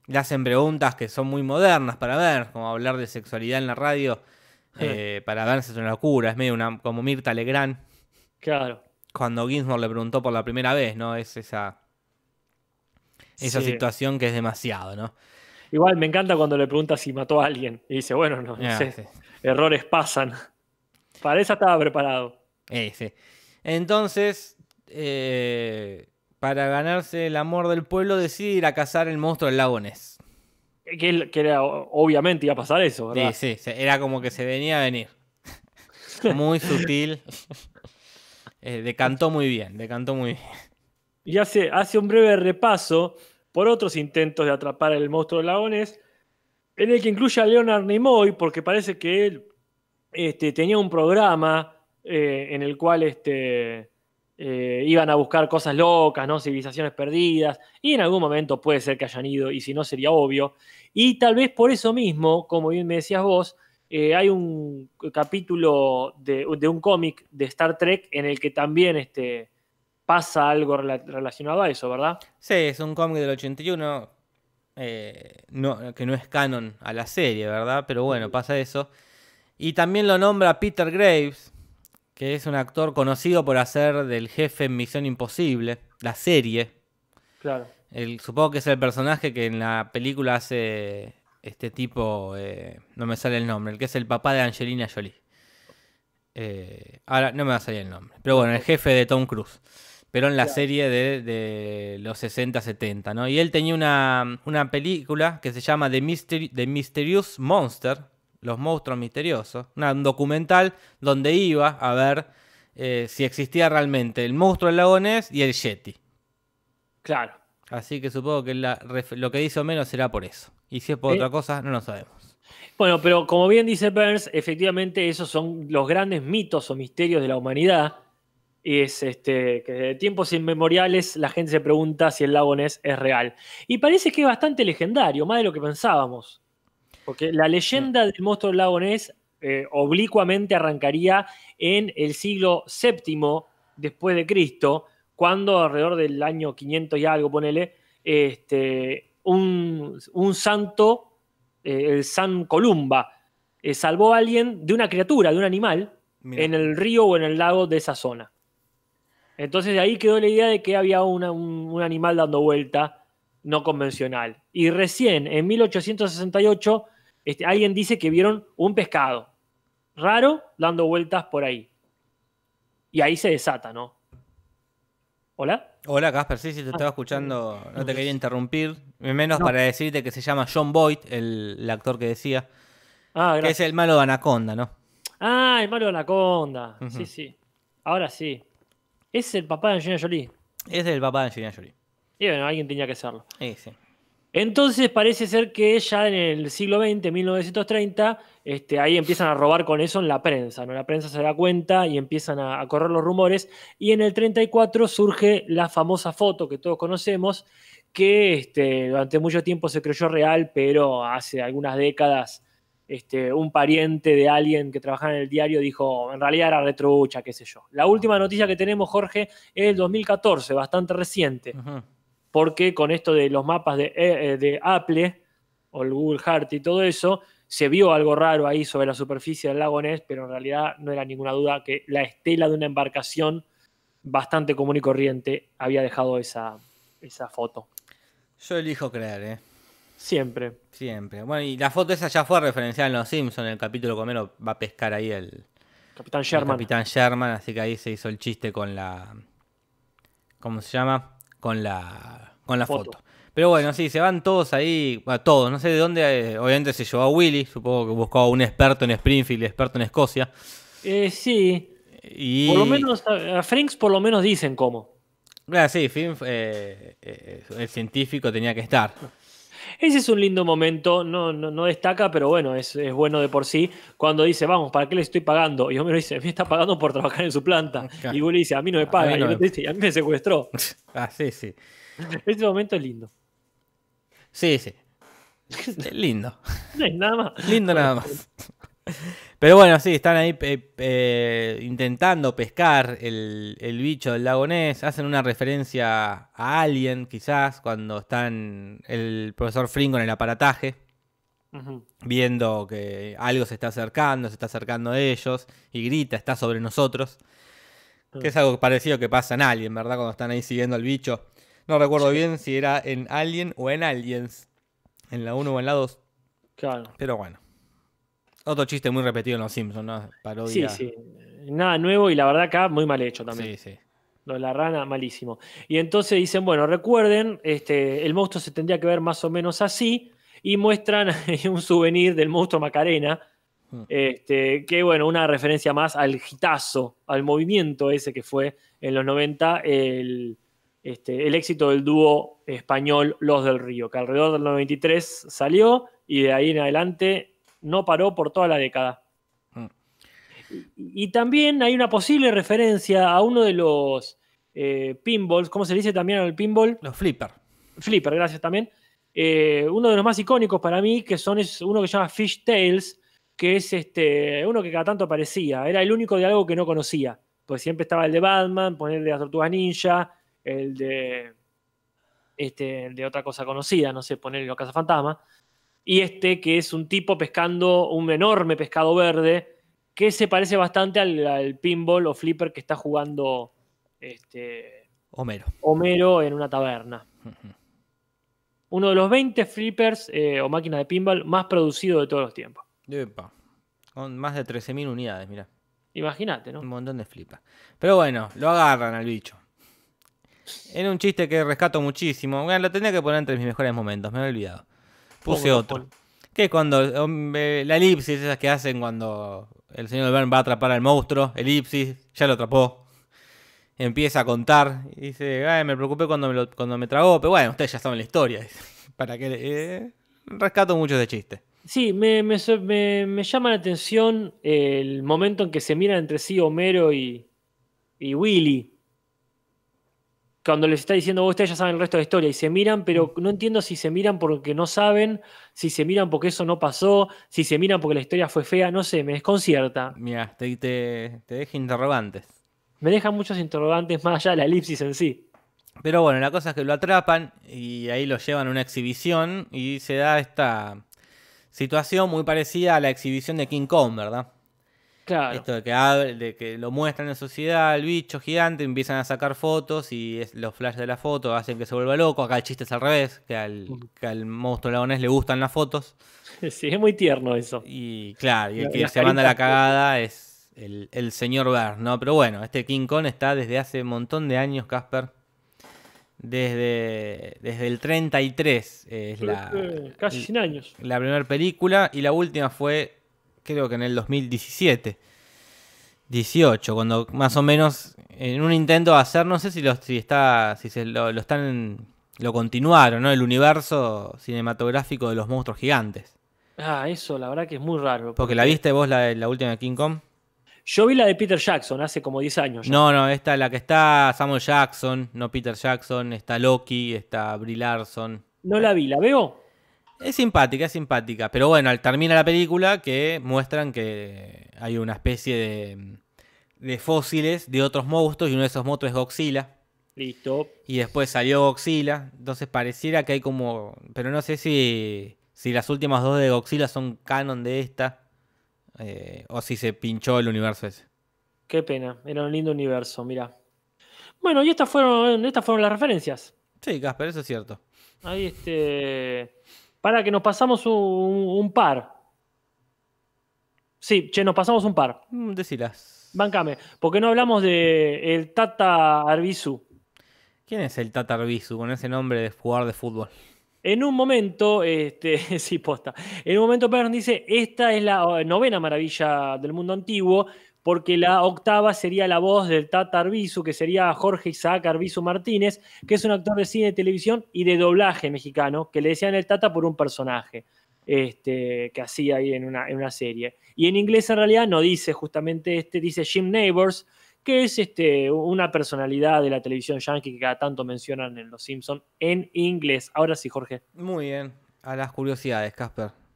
Le hacen preguntas que son muy modernas para ver, como hablar de sexualidad en la radio. eh, para verse es una locura, es medio una, como Mirta Legrand Claro. cuando Ginsburg le preguntó por la primera vez, ¿no? Es esa, esa Sí. situación que es demasiado, ¿no? Igual me encanta cuando le pregunta si mató a alguien. Y dice, bueno, no, no Ah, sé, sí. errores pasan. Para eso estaba preparado. Entonces, eh, para ganarse el amor del pueblo, decide ir a cazar el monstruo del lago Ness. Que, él- que era, obviamente iba a pasar eso, ¿verdad? Sí, sí, era como que se venía a venir. Muy sutil. Eh, decantó muy bien, decantó muy bien. Y hace, hace un breve repaso por otros intentos de atrapar el monstruo de lagones, en el que incluye a Leonard Nimoy, porque parece que él este, tenía un programa eh, en el cual este, eh, iban a buscar cosas locas, ¿no? civilizaciones perdidas, y en algún momento puede ser que hayan ido, y si no sería obvio. Y tal vez por eso mismo, como bien me decías vos, eh, hay un capítulo de, de un cómic de Star Trek en el que también este, pasa algo rela- relacionado a eso, ¿verdad? Sí, es un cómic del 81 eh, no, que no es canon a la serie, ¿verdad? Pero bueno, pasa eso. Y también lo nombra Peter Graves, que es un actor conocido por hacer del jefe en Misión Imposible, la serie. Claro. El, supongo que es el personaje que en la película hace este tipo, eh, no me sale el nombre, el que es el papá de Angelina Jolie. Eh, ahora no me va a salir el nombre, pero bueno, el jefe de Tom Cruise. Pero en la Claro. serie de, de los 60-70, ¿no? Y él tenía una, una película que se llama The, Mystery- The Mysterious Monster, Los Monstruos Misteriosos, una- un documental donde iba a ver eh, si existía realmente el monstruo del lago Ness y el Yeti. Claro. Así que supongo que la lo que dice Homero será por eso. Y si es por Eh. otra cosa, no lo sabemos. Bueno, pero como bien dice Burns, efectivamente esos son los grandes mitos o misterios de la humanidad. Y es este, que de tiempos inmemoriales la gente se pregunta si el lago Ness es real. Y parece que es bastante legendario, más de lo que pensábamos. Porque la leyenda del monstruo del lago Ness eh, oblicuamente arrancaría en el siglo VII después de Cristo, cuando alrededor del año 500 y algo, ponele, este, un, un santo, eh, el San Columba, eh, salvó a alguien de una criatura, de un animal, Mirá. en el río o en el lago de esa zona. Entonces de ahí quedó la idea de que había una- un, un animal dando vuelta no convencional. Y recién, en 1868, este, alguien dice que vieron un pescado raro dando vueltas por ahí. Y ahí se desata, ¿no? ¿Hola? Hola, Casper. Sí, sí, te estaba escuchando. No te quería interrumpir. Menos para decirte que se llama John Boyd, el, el actor que decía. Ah, Que es el malo de Anaconda, ¿no? Ah, el malo de Anaconda. Sí, sí. Ahora sí. Es el papá de Angelina Jolie. Es el papá de Angelina Jolie. Y bueno, alguien tenía que serlo. Sí, sí. Entonces parece ser que ya en el siglo XX, 1930, este, ahí empiezan a robar con eso en la prensa, ¿no? La prensa se da cuenta y empiezan a, correr los rumores. Y en el 34 surge la famosa foto que todos conocemos, que este, durante mucho tiempo se creyó real, pero hace algunas décadas este, un pariente de alguien que trabajaba en el diario dijo, en realidad era retrucha, qué sé yo. La última noticia que tenemos, Jorge, es el 2014, bastante reciente. Porque con esto de los mapas de, eh, eh, de Apple o el Google Earth y todo eso, se vio algo raro ahí sobre la superficie del lago Ness, pero en realidad no era ninguna duda que la estela de una embarcación bastante común y corriente había dejado esa, esa foto. Yo elijo creer, ¿eh? Siempre. Siempre. Bueno, y la foto esa ya fue referenciada en Los Simpsons, en el capítulo que Homero va a pescar ahí el, Capitán el Sherman. Capitán Sherman, así que ahí se hizo el chiste con la... ¿Cómo se llama? Con la, con la Foto. foto. Pero bueno, sí, se van todos ahí, bueno, todos, no sé de dónde, eh, obviamente se llevó a Willy, supongo que buscó a un experto en Springfield, experto en Escocia. Eh, sí, Y... por lo menos a, a Franks por lo menos dicen cómo. Claro, sí, eh, eh, el científico tenía que estar. Ese es un lindo momento, no, no, no destaca, pero bueno, es, es bueno de por sí. Cuando dice, vamos, ¿para qué le estoy pagando? Y Homero dice, me está pagando por trabajar en su planta. Claro. Y Willy dice, a mí no me A paga. mí Y no me- otro dice, "Y a mí me secuestró. Ah, sí, sí. Ese momento es lindo. Sí, sí. Lindo. No es nada más. Lindo nada más. Pero bueno, sí, están ahí eh, eh, intentando pescar el, el bicho del lago Ness. Hacen una referencia a Alien, quizás, cuando están el profesor Fringo en el aparataje, viendo que algo se está acercando, se está acercando a ellos, y grita, está sobre nosotros. Que es algo parecido que pasa en Alien, ¿verdad? Cuando están ahí siguiendo al bicho. No recuerdo bien si era en Alien o en Aliens. En la 1 o en la 2. Claro. Pero bueno. Otro chiste muy repetido en Los Simpsons, ¿no? Sí, Parodia. sí. Nada nuevo y la verdad acá muy mal hecho también. Sí, sí. Lo de la rana, malísimo. Y entonces dicen, bueno, recuerden, este, el monstruo se tendría que ver más o menos así. Y muestran un souvenir del monstruo Macarena. Hmm. Este, que bueno, una referencia más al gitazo, al movimiento ese que fue en los 90 el, este, el éxito del dúo español Los del Río, que alrededor del 93 salió y de ahí en adelante no paró por toda la década. Hmm. Y, y también hay una posible referencia a uno de los eh, pinballs, ¿cómo se le dice también al pinball? Los Flipper. Flipper, gracias también. Eh, uno de los más icónicos para mí, que son es uno que se llama Fish Tales, que es este, uno que cada tanto aparecía. Era el único de algo que no conocía. Pues siempre estaba el de Batman, poner el de las tortugas ninja, el de. Este, el de otra cosa conocida, no sé, poner los cazafantasmas. Y este, que es un tipo pescando un enorme pescado verde, que se parece bastante al, al pinball o flipper que está jugando este, Homero. Homero en una taberna. Uno de los 20 flippers eh, o máquinas de pinball más producidos de todos los tiempos. Epa. Con más de 13.000 unidades, mira. Imagínate, Un ¿no? montón de flipas. Pero bueno, lo agarran al bicho. Era un chiste que rescato muchísimo. Bueno, lo tenía que poner entre mis mejores momentos, me había olvidado. Puse otro. Que es cuando um, eh, la elipsis, esas que hacen cuando el señor Bern va a atrapar al monstruo, elipsis, ya lo atrapó. Empieza a contar y dice, "Ay, me preocupé cuando me, lo- cuando me tragó, pero bueno, ustedes ya saben la historia. Para que eh, rescato mucho de chiste. Sí, me, me me- me llama la atención el momento en que se miran entre sí Homero y, y Willy. Cuando les está diciendo, "Oh, ustedes ya saben el resto de la historia, y se miran, pero no entiendo si se miran porque no saben, si se miran porque eso no pasó, si se miran porque la historia fue fea, no sé, me desconcierta. Mira, te, te, te deja interrogantes. Me dejan muchos interrogantes más allá de la elipsis en sí. Pero bueno, la cosa es que lo atrapan y ahí lo llevan a una exhibición y se da esta situación muy parecida a la exhibición de King Kong, ¿verdad? Claro. Esto de que, abre- de que lo muestran en sociedad, el bicho gigante, empiezan a sacar fotos y es- los flashes de la foto hacen que se vuelva loco. Acá el chiste es al revés, que al, que al monstruo lagonés le gustan las fotos. Sí, es muy tierno eso. Y claro, y el que se manda la cagada es el, el señor Bear, ¿no? Pero bueno, este King Kong está desde hace un montón de años, Casper. Desde, desde el 33 es la, Eh, Casi 100 años. la primera película y la última fue, creo que en el 2017. 18, cuando más o menos en un intento de hacer, no sé si, lo, si está, si se lo, lo están, lo continuaron, ¿no? El universo cinematográfico de los monstruos gigantes. Ah, eso la verdad que es muy raro. Porque la viste vos la, la última de King Kong. Yo vi la de Peter Jackson hace como 10 años. ya. No, no, esta es la que está Samuel Jackson, no Peter Jackson, está Loki, está Brie Larson. No la vi, ¿la veo? Es simpática, es simpática. Pero bueno, al termina la película que muestran que hay una especie de, de fósiles de otros monstruos y uno de esos monstruos es Godzilla. Listo. Y después salió Godzilla. Entonces pareciera que hay como... Pero no sé si, si las últimas dos de Godzilla son canon de esta. eh, o si se pinchó el universo ese. Qué pena. Era un lindo universo, mira. Bueno, y estas fueron, estas fueron las referencias. Sí, Casper, eso es cierto. Ahí este. Para que nos pasamos un, un par. Sí, che, nos pasamos un par. Mm, Decilas. Bancame. porque no hablamos de el Tata Arbizu? ¿Quién es el Tata Arbizu con ese nombre de jugador de fútbol? En un momento, este, sí, posta. En un momento Perón dice, esta es la novena maravilla del mundo antiguo, porque la octava sería la voz del Tata Arbizu, que sería Jorge Isaac Arbizu Martínez, que es un actor de cine, televisión y de doblaje mexicano, que le decían el Tata por un personaje este, que hacía ahí en una, en una serie. Y en inglés en realidad no dice justamente este, dice Jim Neighbors, que es este, una personalidad de la televisión yankee que cada tanto mencionan en Los Simpsons en inglés. Ahora sí, Jorge. Muy bien. A las curiosidades, Casper.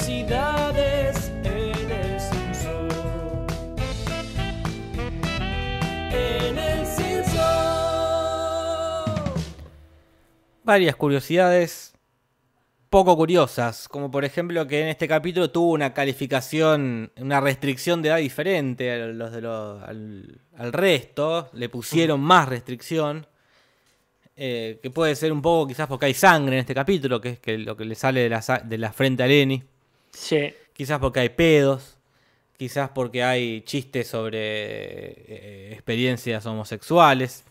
Curiosidades en el Simpson. En el. Varias curiosidades poco curiosas, como por ejemplo que en este capítulo tuvo una calificación, una restricción de edad diferente a los de los- al, resto, le pusieron más restricción, eh, que puede ser un poco quizás porque hay sangre en este capítulo, que es que lo que le sale de la, de la frente a Lenny, Sí. quizás porque hay pedos, quizás porque hay chistes sobre eh, experiencias homosexuales.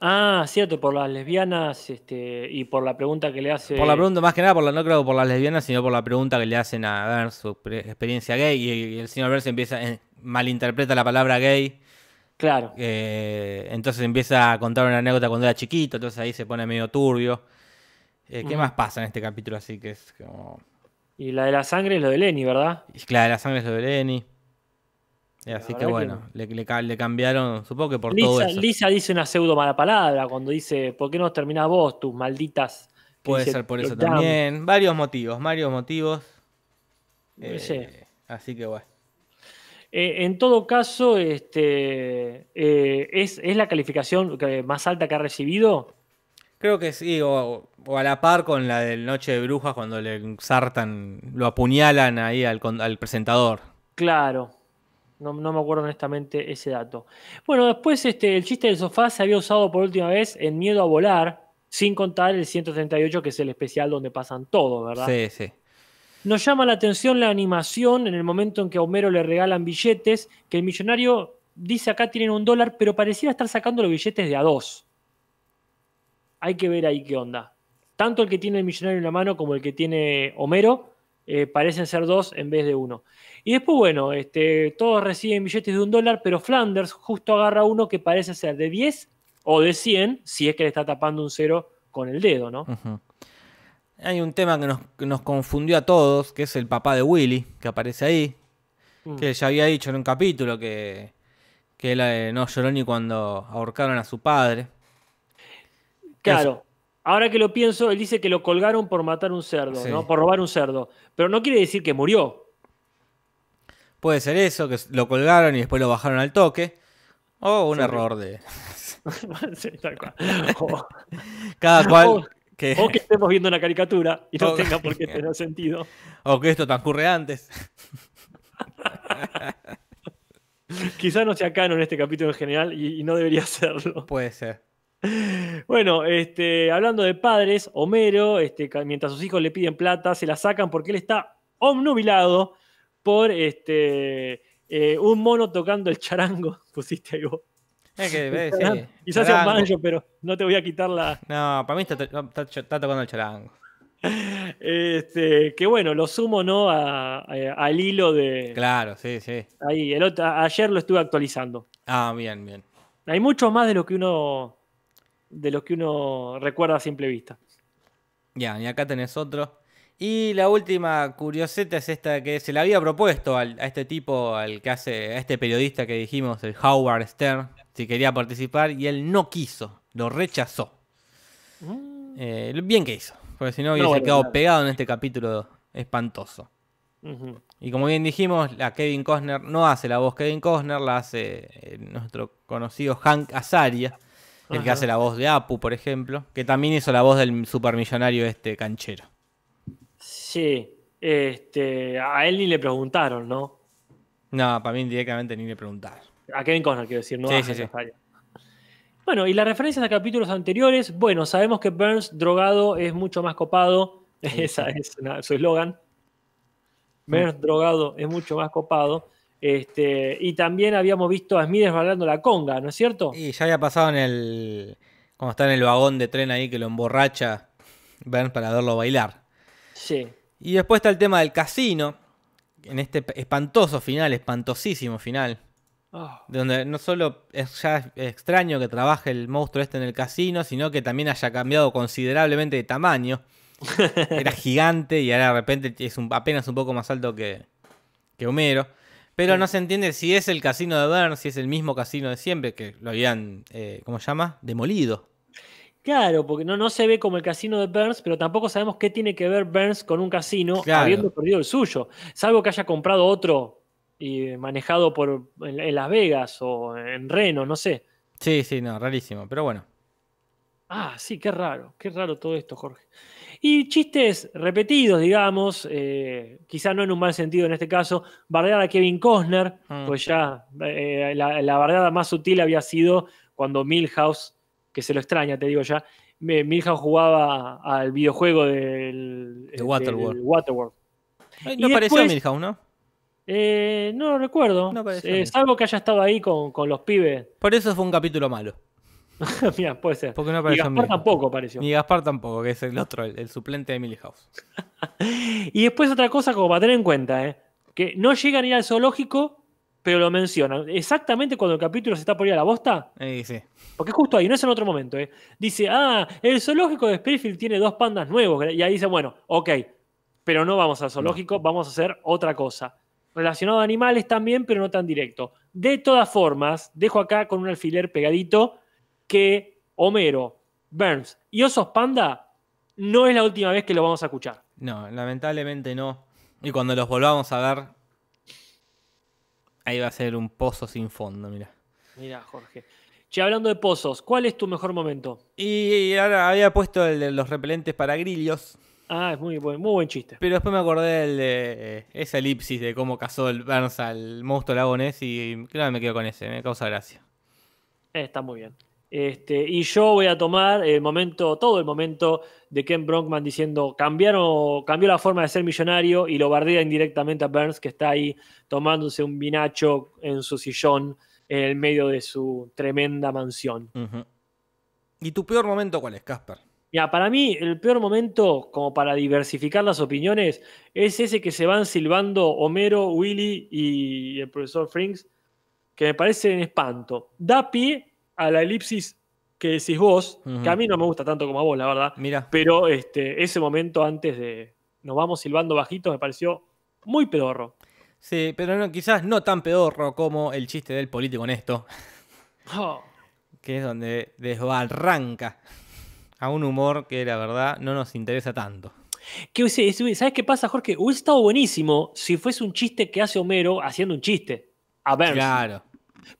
Ah, cierto, por las lesbianas este, y por la pregunta que le hace. Por la pregunta, más que nada, por la, no creo que por las lesbianas, sino por la pregunta que le hacen a ver su experiencia gay. Y, y el señor Verse empieza, eh, malinterpreta la palabra gay. Claro. eh, entonces empieza a contar una anécdota cuando era chiquito. Entonces ahí se pone medio turbio. Eh, ¿Qué más pasa en este capítulo? Así que es como. Y la de la sangre es lo de Lenny, ¿verdad? y claro, la sangre es lo de Lenny. La así que bueno, le, le ca- le cambiaron, supongo que por todo eso. Lisa dice una pseudo mala palabra cuando dice, ¿por qué no terminás vos, tus malditas? Puede ser por eso también. Varios motivos, varios motivos. Eh, Sí. Así que bueno. Eh, en todo caso, este, eh, ¿es, ¿es la calificación más alta que ha recibido? Creo que sí, o, o a la par con la del Noche de Brujas cuando le ensartan, lo apuñalan ahí al, al presentador. Claro. No, no me acuerdo honestamente ese dato. Bueno, después este, el chiste del sofá se había usado por última vez en Miedo a Volar, sin contar el 138, que es el especial donde pasan todo, ¿verdad? Sí, sí. Nos llama la atención la animación en el momento en que a Homero le regalan billetes, que el millonario dice acá tienen un dólar, pero pareciera estar sacando los billetes de a dos. Hay que ver ahí qué onda. Tanto el que tiene el millonario en la mano como el que tiene Homero eh, parecen ser dos en vez de uno. Y después, bueno, este, todos reciben billetes de un dólar, pero Flanders justo agarra uno que parece ser de 10 o de 100, si es que le está tapando un cero con el dedo, ¿no? Hay un tema que nos, que nos confundió a todos, que es el papá de Willy, que aparece ahí. Mm. Que ya había dicho en un capítulo que, que él eh, no lloró ni cuando ahorcaron a su padre. Claro. Ahora que lo pienso, él dice que lo colgaron por matar un cerdo, Sí. ¿no? Por robar un cerdo. Pero no quiere decir que murió. Puede ser eso, que lo colgaron y después lo bajaron al toque. O un Sí. error de. Sí, tal cual. O, Cada cual. O- que, o que estemos viendo una caricatura y no O- tenga por qué tener sentido. o que esto transcurre antes. Quizá no sea canon este capítulo en general y, y no debería serlo. Puede ser. Bueno, este, hablando de padres, Homero, este, mientras sus hijos le piden plata, se la sacan porque él está omnubilado por este, eh, un mono tocando el charango. Pusiste algo. Es que, eh, sí, Quizás sea un charango. banjo, pero no te voy a quitar la. No, para mí está, está- está tocando el charango. Este, que bueno, lo sumo ¿no? A- a- al hilo de. Claro, sí, sí. Ahí, el otro- ayer lo estuve actualizando. Ah, bien, bien. Hay mucho más de lo que uno. De lo que uno recuerda a simple vista. Ya, y acá tenés otro. Y la última curioseta es esta que se le había propuesto al- a este tipo, al que hace, a este periodista que dijimos, el Howard Stern, si quería participar, y él no quiso, lo rechazó. Eh, bien que hizo, porque si no hubiese bueno, quedado claro. pegado en este capítulo espantoso. Y como bien dijimos, la Kevin Costner no hace la voz Kevin Costner, la hace eh, nuestro conocido Hank Azaria, el que hace la voz de Apu, por ejemplo, que también hizo la voz del supermillonario este canchero. Sí, este, a él ni le preguntaron, ¿no? No, para mí directamente ni le preguntaron. A Kevin Costner, quiero decir, no Sí, a sí, sí. Bueno, y las referencias a capítulos anteriores, bueno, sabemos que Burns drogado es mucho más copado, esa es una- su eslogan. Burns drogado es mucho más copado. Este, y también habíamos visto a Smithers bailando la conga, ¿no es cierto? Y ya había pasado en el. Cuando está en el vagón de tren ahí que lo emborracha Burns para verlo bailar. Sí. Y después está el tema del casino. En este espantoso final, espantosísimo final. Ah, Donde no solo es ya extraño que trabaje el monstruo este en el casino, sino que también haya cambiado considerablemente de tamaño. Era gigante y ahora de repente es un- apenas un poco más alto que, que Homero. Pero no se entiende si es el casino de Burns, si es el mismo casino de siempre, que lo habían, eh, ¿cómo se llama? Demolido. Claro, porque no, no se ve como el casino de Burns, pero tampoco sabemos qué tiene que ver Burns con un casino Claro. habiendo perdido el suyo. Salvo que haya comprado otro y manejado por en, en Las Vegas o en Reno, no sé. Sí, sí, no, rarísimo. Pero bueno. Ah, sí, qué raro, qué raro todo esto, Jorge. Y chistes repetidos, digamos, eh, quizá no en un mal sentido en este caso, bardear a Kevin Costner, Mm. pues ya eh, la, la bardeada más sutil había sido cuando Milhouse, que se lo extraña, te digo ya, me- Milhouse jugaba al videojuego del, De Waterworld. del Waterworld. Ay, Y no parecía después- Milhouse, ¿no? Eh, no lo recuerdo, No eh, salvo que haya estado ahí con, con los pibes. Por eso fue un capítulo malo. Mira, puede ser. Porque no y apareció Gaspar Milhouse. tampoco apareció. Ni Gaspar tampoco, que es el otro, el, el suplente de Milhouse. Y después otra cosa como para tener en cuenta, ¿eh? que no llegan a ir al zoológico, pero lo mencionan. Exactamente cuando el capítulo se está por ir a la bosta, Eh, sí. porque justo ahí, no es en otro momento. ¿eh? Dice, ah, el zoológico de Springfield tiene dos pandas nuevos. Y ahí dice, bueno, ok, pero no vamos al zoológico, vamos a hacer otra cosa. Relacionado a animales también, pero no tan directo. De todas formas, dejo acá con un alfiler pegadito que Homero, Burns y Osos Panda no es la última vez que lo vamos a escuchar. No, lamentablemente no. Y cuando los volvamos a ver, ahí va a ser un pozo sin fondo, mira. Mira, Jorge. Che, hablando de pozos, ¿cuál es tu mejor momento? Y ahora había puesto el de los repelentes para grillos, Ah, es muy buen, muy buen chiste. pero después me acordé del de eh, esa elipsis de cómo cazó el Burns al monstruo lagonés y que me quedo con ese, me causa gracia. Eh, está muy bien. Este, y yo voy a tomar el momento, todo el momento de Ken Brockman diciendo cambiaron, cambió la forma de ser millonario y lo bardea indirectamente a Burns, que está ahí tomándose un vinacho en su sillón en el medio de su tremenda mansión. ¿Y tu peor momento cuál es, Casper? Mira, para mí el peor momento, como para diversificar las opiniones, es ese que se van silbando Homero, Willy y el profesor Frings, que me parece en espanto. Da pie a la elipsis que decís vos, que a mí no me gusta tanto como a vos, la verdad, Mira. pero este, ese momento antes de nos vamos silbando bajito me pareció muy pedorro. Sí, pero no, quizás no tan pedorro como el chiste del político honesto, Oh, que es donde desbarranca a un humor que la verdad no nos interesa tanto. ese- ¿Sabes qué pasa, Jorge? Hubiese estado buenísimo si fuese un chiste que hace Homero haciendo un chiste. A ver. Claro.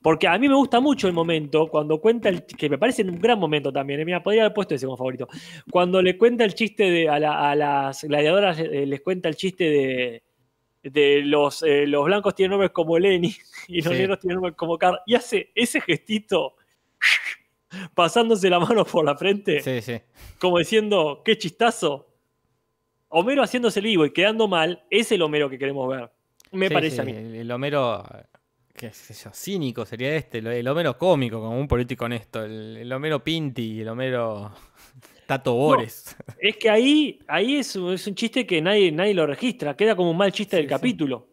Porque a mí me gusta mucho el momento cuando cuenta el que me parece un gran momento también. eh, Mira, podría haber puesto ese como favorito. Cuando le cuenta el chiste de a, la- a las gladiadoras, eh, les cuenta el chiste de, de los, eh, los blancos tienen nombres como Lenny y los Sí. negros tienen nombres como Carl. Y hace ese gestito pasándose la mano por la frente, Sí, sí. como diciendo, qué chistazo. Homero haciéndose el vivo y quedando mal, es el Homero que queremos ver. Me parece a mí. El, el Homero, qué sé yo, cínico sería este, el- Homero cómico, como un político honesto, el, el Homero Pinti, el Homero Tato Bores. Es que ahí, ahí es, un- es un chiste que nadie, nadie lo registra, queda como un mal chiste Sí, del sí. capítulo,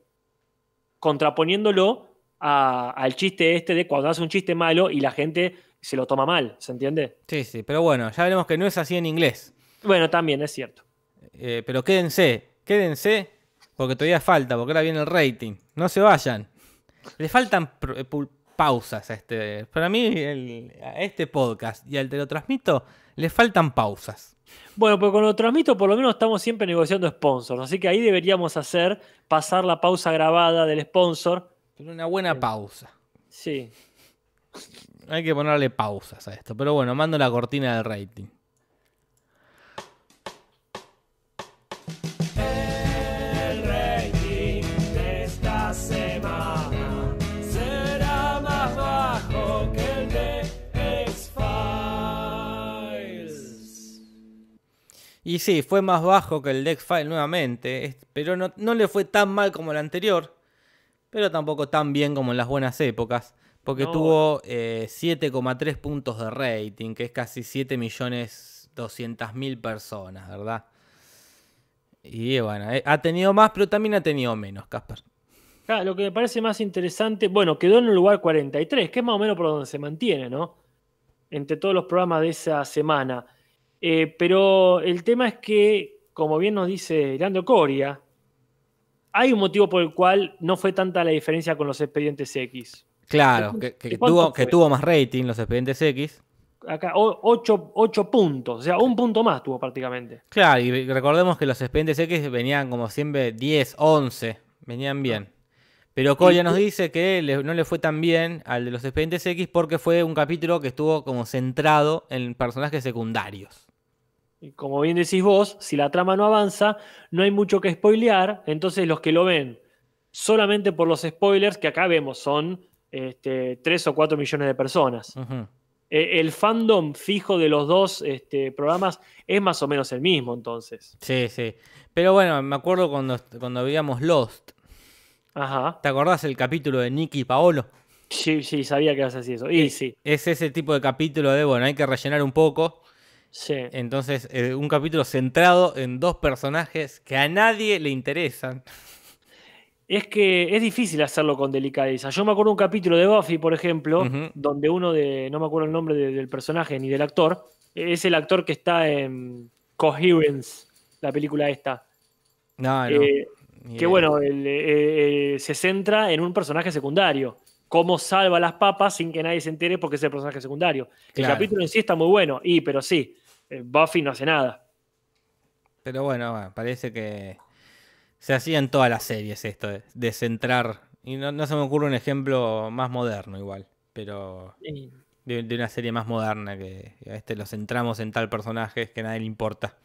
contraponiéndolo a- al chiste este de cuando hace un chiste malo y la gente se lo toma mal, ¿se entiende? Sí, sí, pero bueno, ya veremos que no es así en inglés. Bueno, también es cierto. Eh, pero quédense, quédense, porque todavía falta, porque ahora viene el rating. No se vayan. Le faltan eh, pausas a este. Para mí, el- a este podcast y al te lo transmito, le faltan pausas. Bueno, pues con lo transmito por lo menos estamos siempre negociando sponsors, así que ahí deberíamos hacer pasar la pausa grabada del sponsor. Pero una buena pausa. Sí. Hay que ponerle pausas a esto. Pero bueno, mando la cortina del rating. Y sí, fue más bajo que el Dex File nuevamente, pero no, no le fue tan mal como el anterior, pero tampoco tan bien como en las buenas épocas, porque No. tuvo eh, 7,3 puntos de rating, que es casi 7.200.000 personas, ¿verdad? Y bueno, eh, ha tenido más, pero también ha tenido menos, Casper. Ah, lo que me parece más interesante, bueno, quedó en el lugar 43, que es más o menos por donde se mantiene, ¿no? Entre todos los programas de esa semana. Eh, pero el tema es que, como bien nos dice Leandro Coria, hay un motivo por el cual no fue tanta la diferencia con los expedientes X. Claro, ¿De que, tuvo, que fue? tuvo más rating los expedientes X. Acá, 8 puntos, o sea, un punto más tuvo prácticamente. Claro, y recordemos que los expedientes X venían como siempre 10, 11, venían bien. Pero Coria nos dice que le- no le fue tan bien al de los expedientes X porque fue un capítulo que estuvo como centrado en personajes secundarios. Y como bien decís vos, si la trama no avanza, no hay mucho que spoilear, entonces los que lo ven solamente por los spoilers, que acá vemos son este, 3 o 4 millones de personas. Eh, el fandom fijo de los dos este, programas es más o menos el mismo, entonces. Sí, sí. Pero bueno, me acuerdo cuando, cuando veíamos Lost. Ajá. ¿Te acordás el capítulo de Nicky y Paolo? Sí, sí, sabía que ibas a decir eso. Y sí, Es ese tipo de capítulo de, bueno, hay que rellenar un poco. Sí. Entonces, eh, un capítulo centrado en dos personajes que a nadie le interesan. Es que es difícil hacerlo con delicadeza. Yo me acuerdo un capítulo de Buffy, por ejemplo, donde uno de, no me acuerdo el nombre de- del personaje ni del actor, es el actor que está en Coherence, la película esta. No, no. Eh, que idea. bueno, el, eh, se centra en un personaje secundario. Cómo salva las papas sin que nadie se entere porque es el personaje secundario. El capítulo en sí está muy bueno, y pero sí, Buffy no hace nada. Pero bueno, parece que se hacía en todas las series esto de, centrar. Y no, no se me ocurre un ejemplo más moderno igual. Pero de, de una serie más moderna que a este lo centramos en tal personaje que a nadie le importa.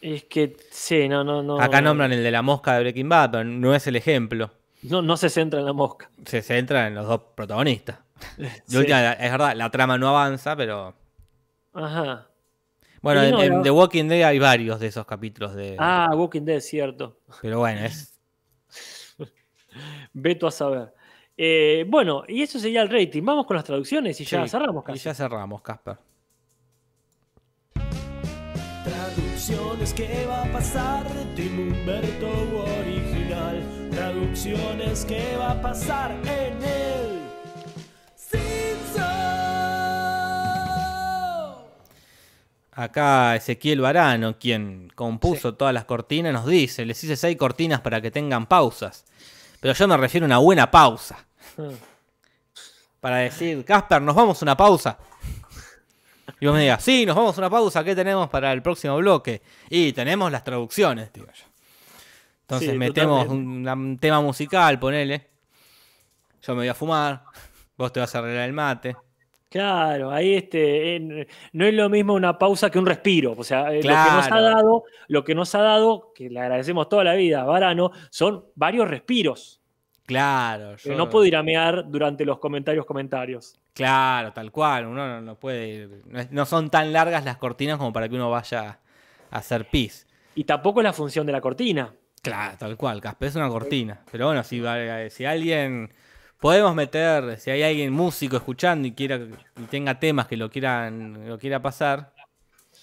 Es que sí, no, no, no. Acá nombran el de la mosca de Breaking Bad, pero no es el ejemplo. No, no se centra en la mosca. Se centra en los dos protagonistas. Sí. última, es verdad, la trama no avanza, pero. Ajá. Bueno, en, en. The Walking Dead hay varios de esos capítulos de. Ah, Walking Dead, cierto. Pero bueno, es. Veto a saber. Eh, bueno, y eso sería el rating. Vamos con las traducciones y ya Sí, cerramos Y casi. ya cerramos, Casper. Traducciones, ¿qué va a pasar? Tim Humberto original. Traducciones, ¿qué va a pasar en el Acá Ezequiel Varano, quien compuso todas las cortinas, nos dice, les hice seis cortinas para que tengan pausas. Pero yo me refiero a una buena pausa. Para decir, Casper, ¿nos vamos a una pausa? Y vos me digas, sí, nos vamos a una pausa, ¿qué tenemos para el próximo bloque? Y tenemos las traducciones, digo yo. Entonces Sí, metemos un, un tema musical, ponele. Yo me voy a fumar, vos te vas a arreglar el mate. Claro, ahí este, en- no es lo mismo una pausa que un respiro. O sea, eh, lo que nos ha dado, lo que nos ha dado, que le agradecemos toda la vida a Varano, son varios respiros. Claro, yo- No puedo ir a mear durante los comentarios comentarios. Claro, tal cual. Uno no, no puede ir- No, son tan largas las cortinas como para que uno vaya a hacer pis. Y tampoco es la función de la cortina. Claro, tal cual. Casper es una cortina. Pero bueno, si, va- si alguien. Podemos meter, si hay alguien músico escuchando y quiera y tenga temas que lo quieran lo quiera pasar,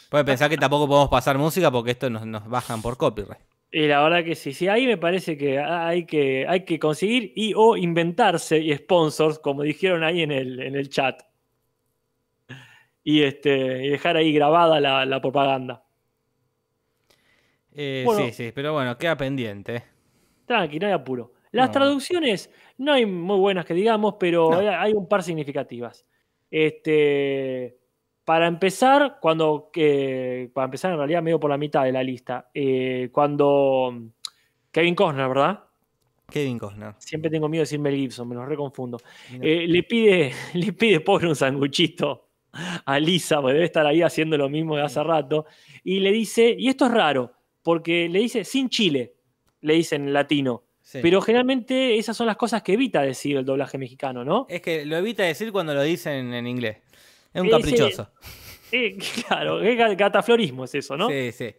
puede pensar que tampoco podemos pasar música porque esto nos, nos bajan por copyright. Y la verdad que sí, sí, ahí me parece que hay que, hay que conseguir y o inventarse y sponsors, como dijeron ahí en el, en el chat. Y, este, y dejar ahí grabada la, la propaganda. Eh, Bueno. sí, sí, pero bueno, queda pendiente. Tranqui, no hay apuro. Las No. traducciones no hay muy buenas que digamos, pero No. hay, un par significativas. Este, para empezar, cuando que para empezar en realidad medio por la mitad de la lista, eh, cuando Kevin Costner, ¿verdad? Kevin Costner. Siempre tengo miedo de decir Mel Gibson, me los reconfundo. Eh, le pide, le pide pobre un sanguchito a Lisa, porque debe estar ahí haciendo lo mismo de hace rato, y le dice, y esto es raro, porque le dice sin chile, le dice en latino. Sí. Pero generalmente esas son las cosas que evita decir el doblaje mexicano, ¿no? Es que lo evita decir cuando lo dicen en inglés. Es un caprichoso. Eh, claro, es ga- cataflorismo es eso, ¿no? Sí, sí.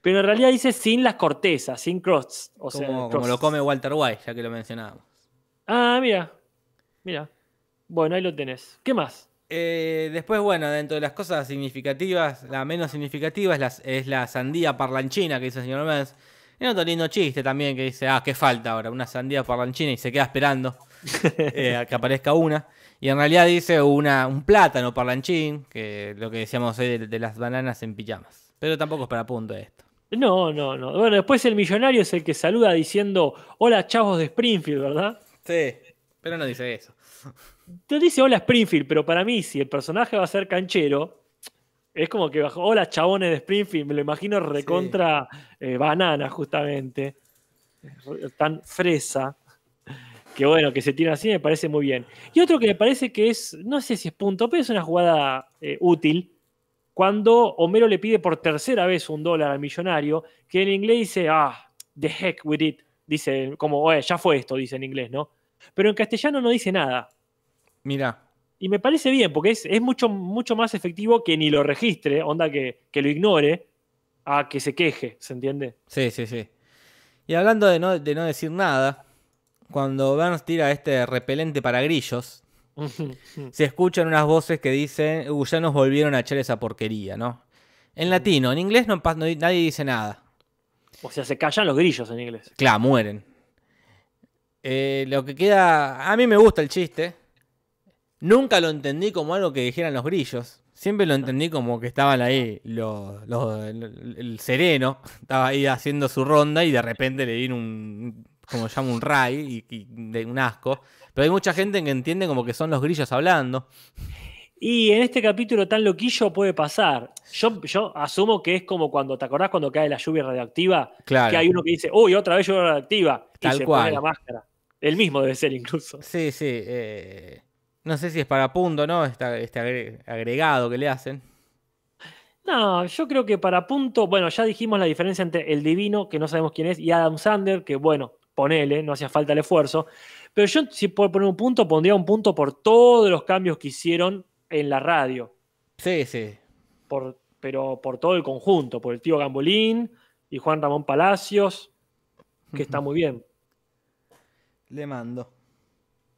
Pero en realidad dice sin las cortezas, sin crusts. O sea, como, lo come Walter White, ya que lo mencionábamos. Ah, mira. Mira. Bueno, ahí lo tenés. ¿Qué más? Eh, después, bueno, dentro de las cosas significativas, la menos significativa es la, es la sandía parlanchina que dice el señor Menz. Y otro lindo chiste también que dice, ah, ¿qué falta ahora? Una sandía parlanchina y se queda esperando eh, a que aparezca una. Y en realidad dice una, un plátano parlanchín, que lo que decíamos hoy de, de las bananas en pijamas. Pero tampoco es para punto esto. No, no, no. Bueno, después el millonario es el que saluda diciendo hola chavos de Springfield, ¿verdad? Sí, pero no dice eso. Te dice hola Springfield, pero para mí, si el personaje va a ser canchero, es como que bajo hola chabones de Springfield, me lo imagino recontra eh, banana, justamente. Tan fresa. Que bueno, que se tira así me parece muy bien. Y otro que me parece que es, no sé si es punto, pero es una jugada eh, útil. Cuando Homero le pide por tercera vez un dólar al millonario, que en inglés dice, ah, the heck with it. Dice, como, "Oye, ya fue esto, dice en inglés, ¿no? Pero en castellano no dice nada. Mira, Y me parece bien, porque es, es mucho, mucho más efectivo que ni lo registre, onda que, que lo ignore, a que se queje, ¿se entiende? Sí, sí, sí. Y hablando de no, de no decir nada, cuando Burns tira este repelente para grillos, se escuchan unas voces que dicen, "Uh, ya nos volvieron a echar esa porquería, ¿no? En latino, en inglés no, no- nadie dice nada. o sea, se callan los grillos en inglés. Claro, mueren. Eh, lo que queda, a mí me gusta el chiste. Nunca lo entendí como algo que dijeran los grillos. Siempre lo entendí como que estaban ahí los, los- el, el sereno, estaba ahí haciendo su ronda y de repente le vino un, como se llama, un ray y, un asco. Pero hay mucha gente que entiende como que son los grillos hablando. Y en este capítulo tan loquillo puede pasar. Yo, yo asumo que es como cuando, ¿te acordás cuando cae la lluvia radioactiva? Claro. Que hay uno que dice, uy, otra vez lluvia radioactiva. Y Tal se cual. pone la máscara. El mismo debe ser incluso. Sí, sí. eh, no sé si es para punto, ¿no? Este, este agre- agregado que le hacen. No, yo creo que para punto, bueno, ya dijimos la diferencia entre el divino, que no sabemos quién es, y Adam Sander, que bueno, ponele, no hacía falta el esfuerzo. Pero yo, si puedo poner un punto, pondría un punto por todos los cambios que hicieron en la radio. Sí, sí. Por, pero por todo el conjunto, por el tío Gambolín y Juan Ramón Palacios, que está muy bien. Le mando.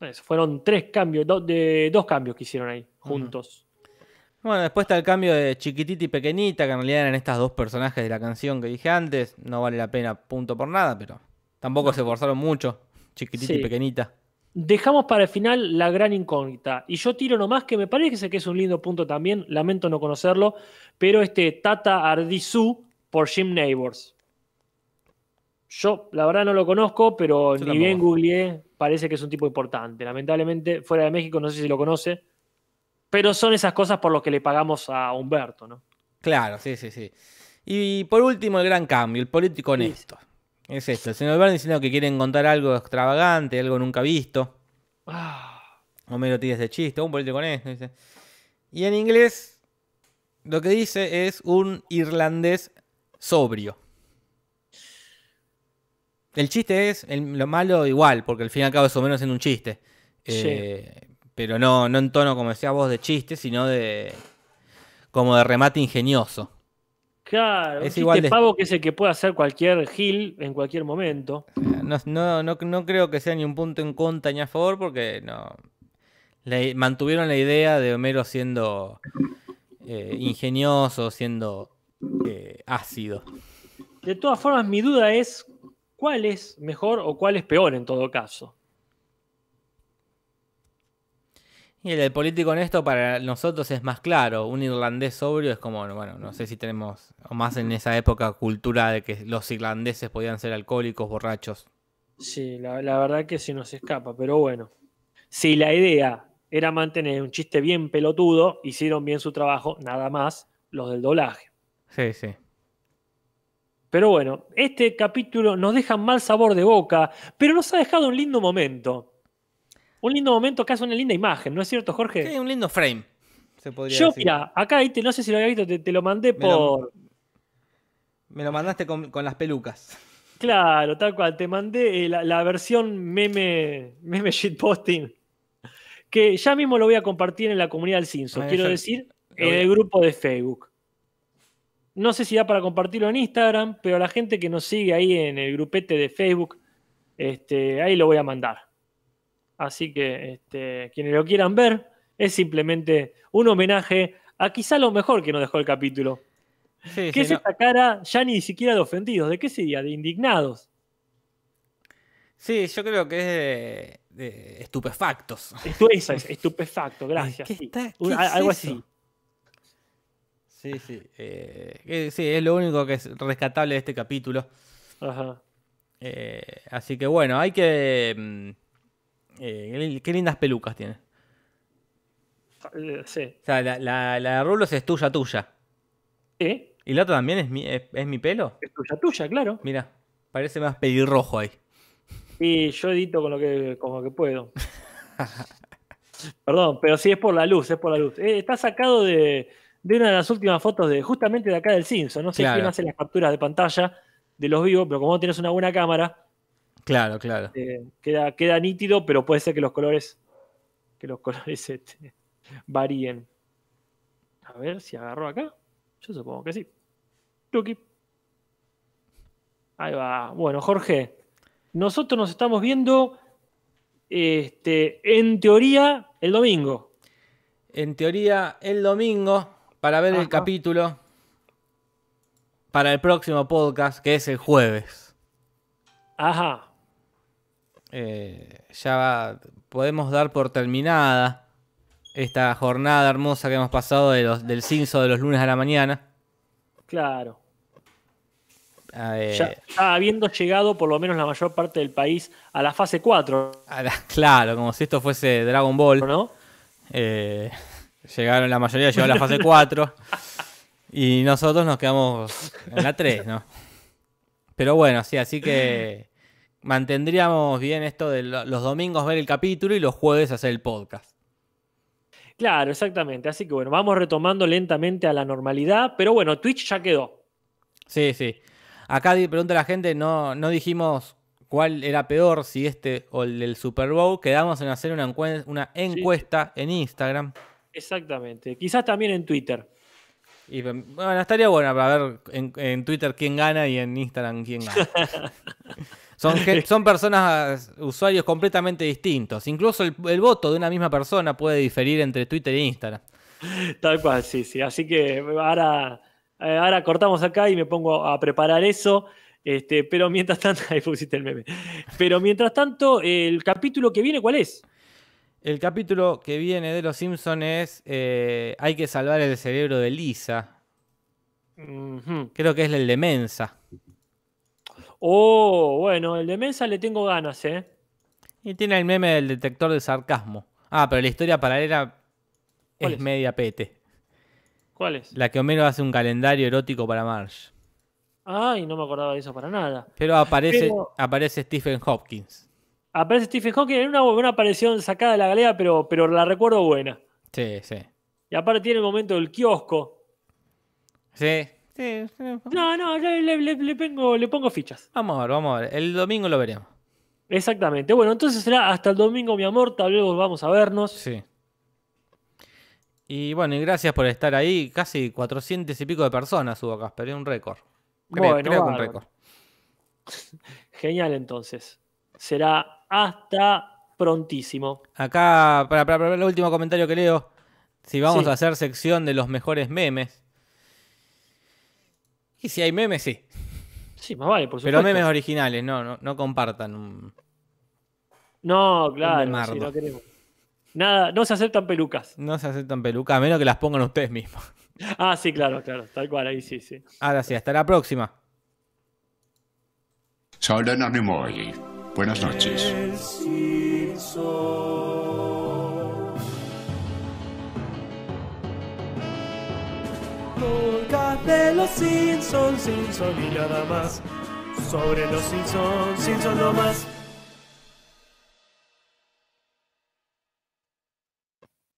Eso, fueron tres cambios, do- de, dos cambios que hicieron ahí, juntos. Bueno, después está el cambio de Chiquitita y Pequeñita, que en realidad eran estas dos personajes de la canción que dije antes. No vale la pena punto por nada, pero tampoco se esforzaron mucho. Chiquitita y. Pequeñita. Dejamos para el final la gran incógnita. Y yo tiro nomás que me parece que es un lindo punto también, lamento no conocerlo, pero este Tata Ardizú por Jim Neighbors. Yo, la verdad, no lo conozco, pero Yo ni bien googleé, parece que es un tipo importante. Lamentablemente, fuera de México, no sé si lo conoce, pero son esas cosas por las que le pagamos a Humberto, ¿no? Claro, sí, sí, sí. Y por último, el gran cambio, el político honesto. Es esto, el señor Burns diciendo que quieren contar algo extravagante, algo nunca visto. Ah, Homero tira ese chiste, un político honesto. Dice. Y en inglés, lo que dice es un irlandés sobrio. El chiste es, el- lo malo igual, porque al fin y al cabo es o menos en un chiste. Eh, Pero no, no en tono, como decía vos, de chiste, sino de. como de remate ingenioso. claro, Es un igual de- pavo que es el que puede hacer cualquier Gil en cualquier momento. No, no, no, no creo que sea ni un punto en contra ni a favor, porque no. le- mantuvieron la idea de Homero siendo eh, ingenioso, siendo eh, ácido. De todas formas, mi duda es cuál es mejor o cuál es peor en todo caso. Y el del político honesto para nosotros es más claro. Un irlandés sobrio es como, bueno, no sé si tenemos, o más en esa época, cultura de que los irlandeses podían ser alcohólicos, borrachos. Sí, la, la verdad que se nos escapa, pero bueno. Si la idea era mantener un chiste bien pelotudo, hicieron bien su trabajo, nada más los del doblaje. Sí, sí. Pero bueno, este capítulo nos deja mal sabor de boca, pero nos ha dejado un lindo momento. Un lindo momento hace una linda imagen, ¿no es cierto, Jorge? Sí, un lindo frame, se podría Yo, decir. mira, acá, ahí te- no sé si lo había visto, te, te lo mandé Me lo- por. Me lo mandaste con, con las pelucas. Claro, tal cual. Te mandé eh, la, la versión meme, meme shitposting. Que ya mismo lo voy a compartir en la comunidad del Cinso. Ah, quiero yo- decir, en el grupo de Facebook. No sé si da para compartirlo en Instagram, pero la gente que nos sigue ahí en el grupete de Facebook, este, ahí lo voy a mandar. Así que este, quienes lo quieran ver, es simplemente un homenaje a quizá lo mejor que nos dejó el capítulo. Sí, ¿Qué sí, es no- esta cara ya ni siquiera de ofendidos? ¿De qué sería? De indignados. sí, yo creo que es de, de estupefactos. Es, estupefacto, gracias. ¿Qué sí. está- qué Un- es algo eso? así. Sí, sí. eh, sí, es lo único que es rescatable de este capítulo. Ajá. Eh, así que bueno, hay que. mm, eh, qué li- qué lindas pelucas tiene. Sí. O sea, la, la, la de Rulos es tuya, tuya. ¿Eh? ¿Y la otra también es mi, es, es mi pelo? Es tuya, tuya, claro. Mira, parece más pelirrojo ahí. Y yo edito con lo que, con lo que puedo. Perdón, pero sí es por la luz, es por la luz. Está sacado de, de una de las últimas fotos de justamente de acá del Cinso. No sé Claro. quién hace las capturas de pantalla de los vivos, pero como vos tenés una buena cámara, Claro, claro. eh, queda, queda nítido, pero puede ser que los colores que los colores este, varíen. A ver si agarró acá. Yo supongo que sí. Tuki. Ahí va. Bueno, Jorge, nosotros nos estamos viendo este, en teoría el domingo. En teoría, el domingo, para ver el capítulo, para el próximo podcast, que es el jueves. Ajá. Eh, ya va- podemos dar por terminada esta jornada hermosa que hemos pasado de los, del cinzo de los lunes a la mañana. Claro. Eh, Ya, ya habiendo llegado por lo menos la mayor parte del país a la fase 4, a la- claro, como si esto fuese Dragon Ball. ¿no? Eh, llegaron, la mayoría llegó a la fase 4. Y nosotros nos quedamos en la 3, ¿no? Pero bueno, sí, así que mantendríamos bien esto de lo- los domingos ver el capítulo y los jueves hacer el podcast. Claro, exactamente. Así que bueno, vamos retomando lentamente a la normalidad, pero bueno, Twitch ya quedó. Sí, sí. Acá pregunta la gente, no, no dijimos cuál era peor, si este o el del Super Bowl. Quedamos en hacer una encuesta en Instagram. Exactamente. Quizás también en Twitter. Y bueno, estaría bueno para ver en, en Twitter quién gana y en Instagram quién gana. son, personas, usuarios completamente distintos. Incluso el, el voto de una misma persona puede diferir entre Twitter e Instagram. Tal cual, sí, sí. Así que ahora, eh, ahora cortamos acá y me pongo a preparar eso. Este, pero mientras tanto, ahí pusiste el meme. Pero mientras tanto, el capítulo que viene, ¿cuál es? El capítulo que viene de Los Simpsons es eh, Hay que salvar el cerebro de Lisa. Creo que es el de Mensa. Oh, bueno, el de Mensa le tengo ganas, ¿eh? Y tiene el meme del detector de sarcasmo. Ah, pero la historia paralela ¿Cuál es es? media pete. ¿Cuál es? La que Homero hace un calendario erótico para Marge. Ay, no me acordaba de eso para nada. Pero aparece, Pero- aparece Stephen Hopkins. Aparece Stephen Hawking en una, una aparición sacada de la galera, pero, pero la recuerdo buena. Sí, sí. Y aparte tiene el momento del kiosco. Sí. sí. No, no, le, le- pongo, le pongo fichas. Vamos a ver, vamos a ver. El domingo lo veremos. Exactamente. Bueno, entonces será hasta el domingo, mi amor. Tal vez vamos a vernos. Sí. Y bueno, y gracias por estar ahí. Casi 400 y pico de personas hubo acá. Esperé un récord. Creo, Bueno, creo que un récord. Genial, entonces. Será hasta prontísimo. Acá, para, para, para el último comentario que leo. Si vamos Sí. a hacer sección de los mejores memes. Y si hay memes, sí. Sí, más vale, por supuesto. Pero memes originales, no, no, no compartan. un- No, claro, sí, no queremos. Nada, no se aceptan pelucas. No se aceptan pelucas, a menos que las pongan ustedes mismos. Ah, sí, claro, claro. Tal cual, ahí sí, sí. Ahora sí, hasta la próxima. Soy Anónimo y buenas noches. Podcast de los Simpsons, Simpson y nada más. Sobre los Simpsons, Simpson no más.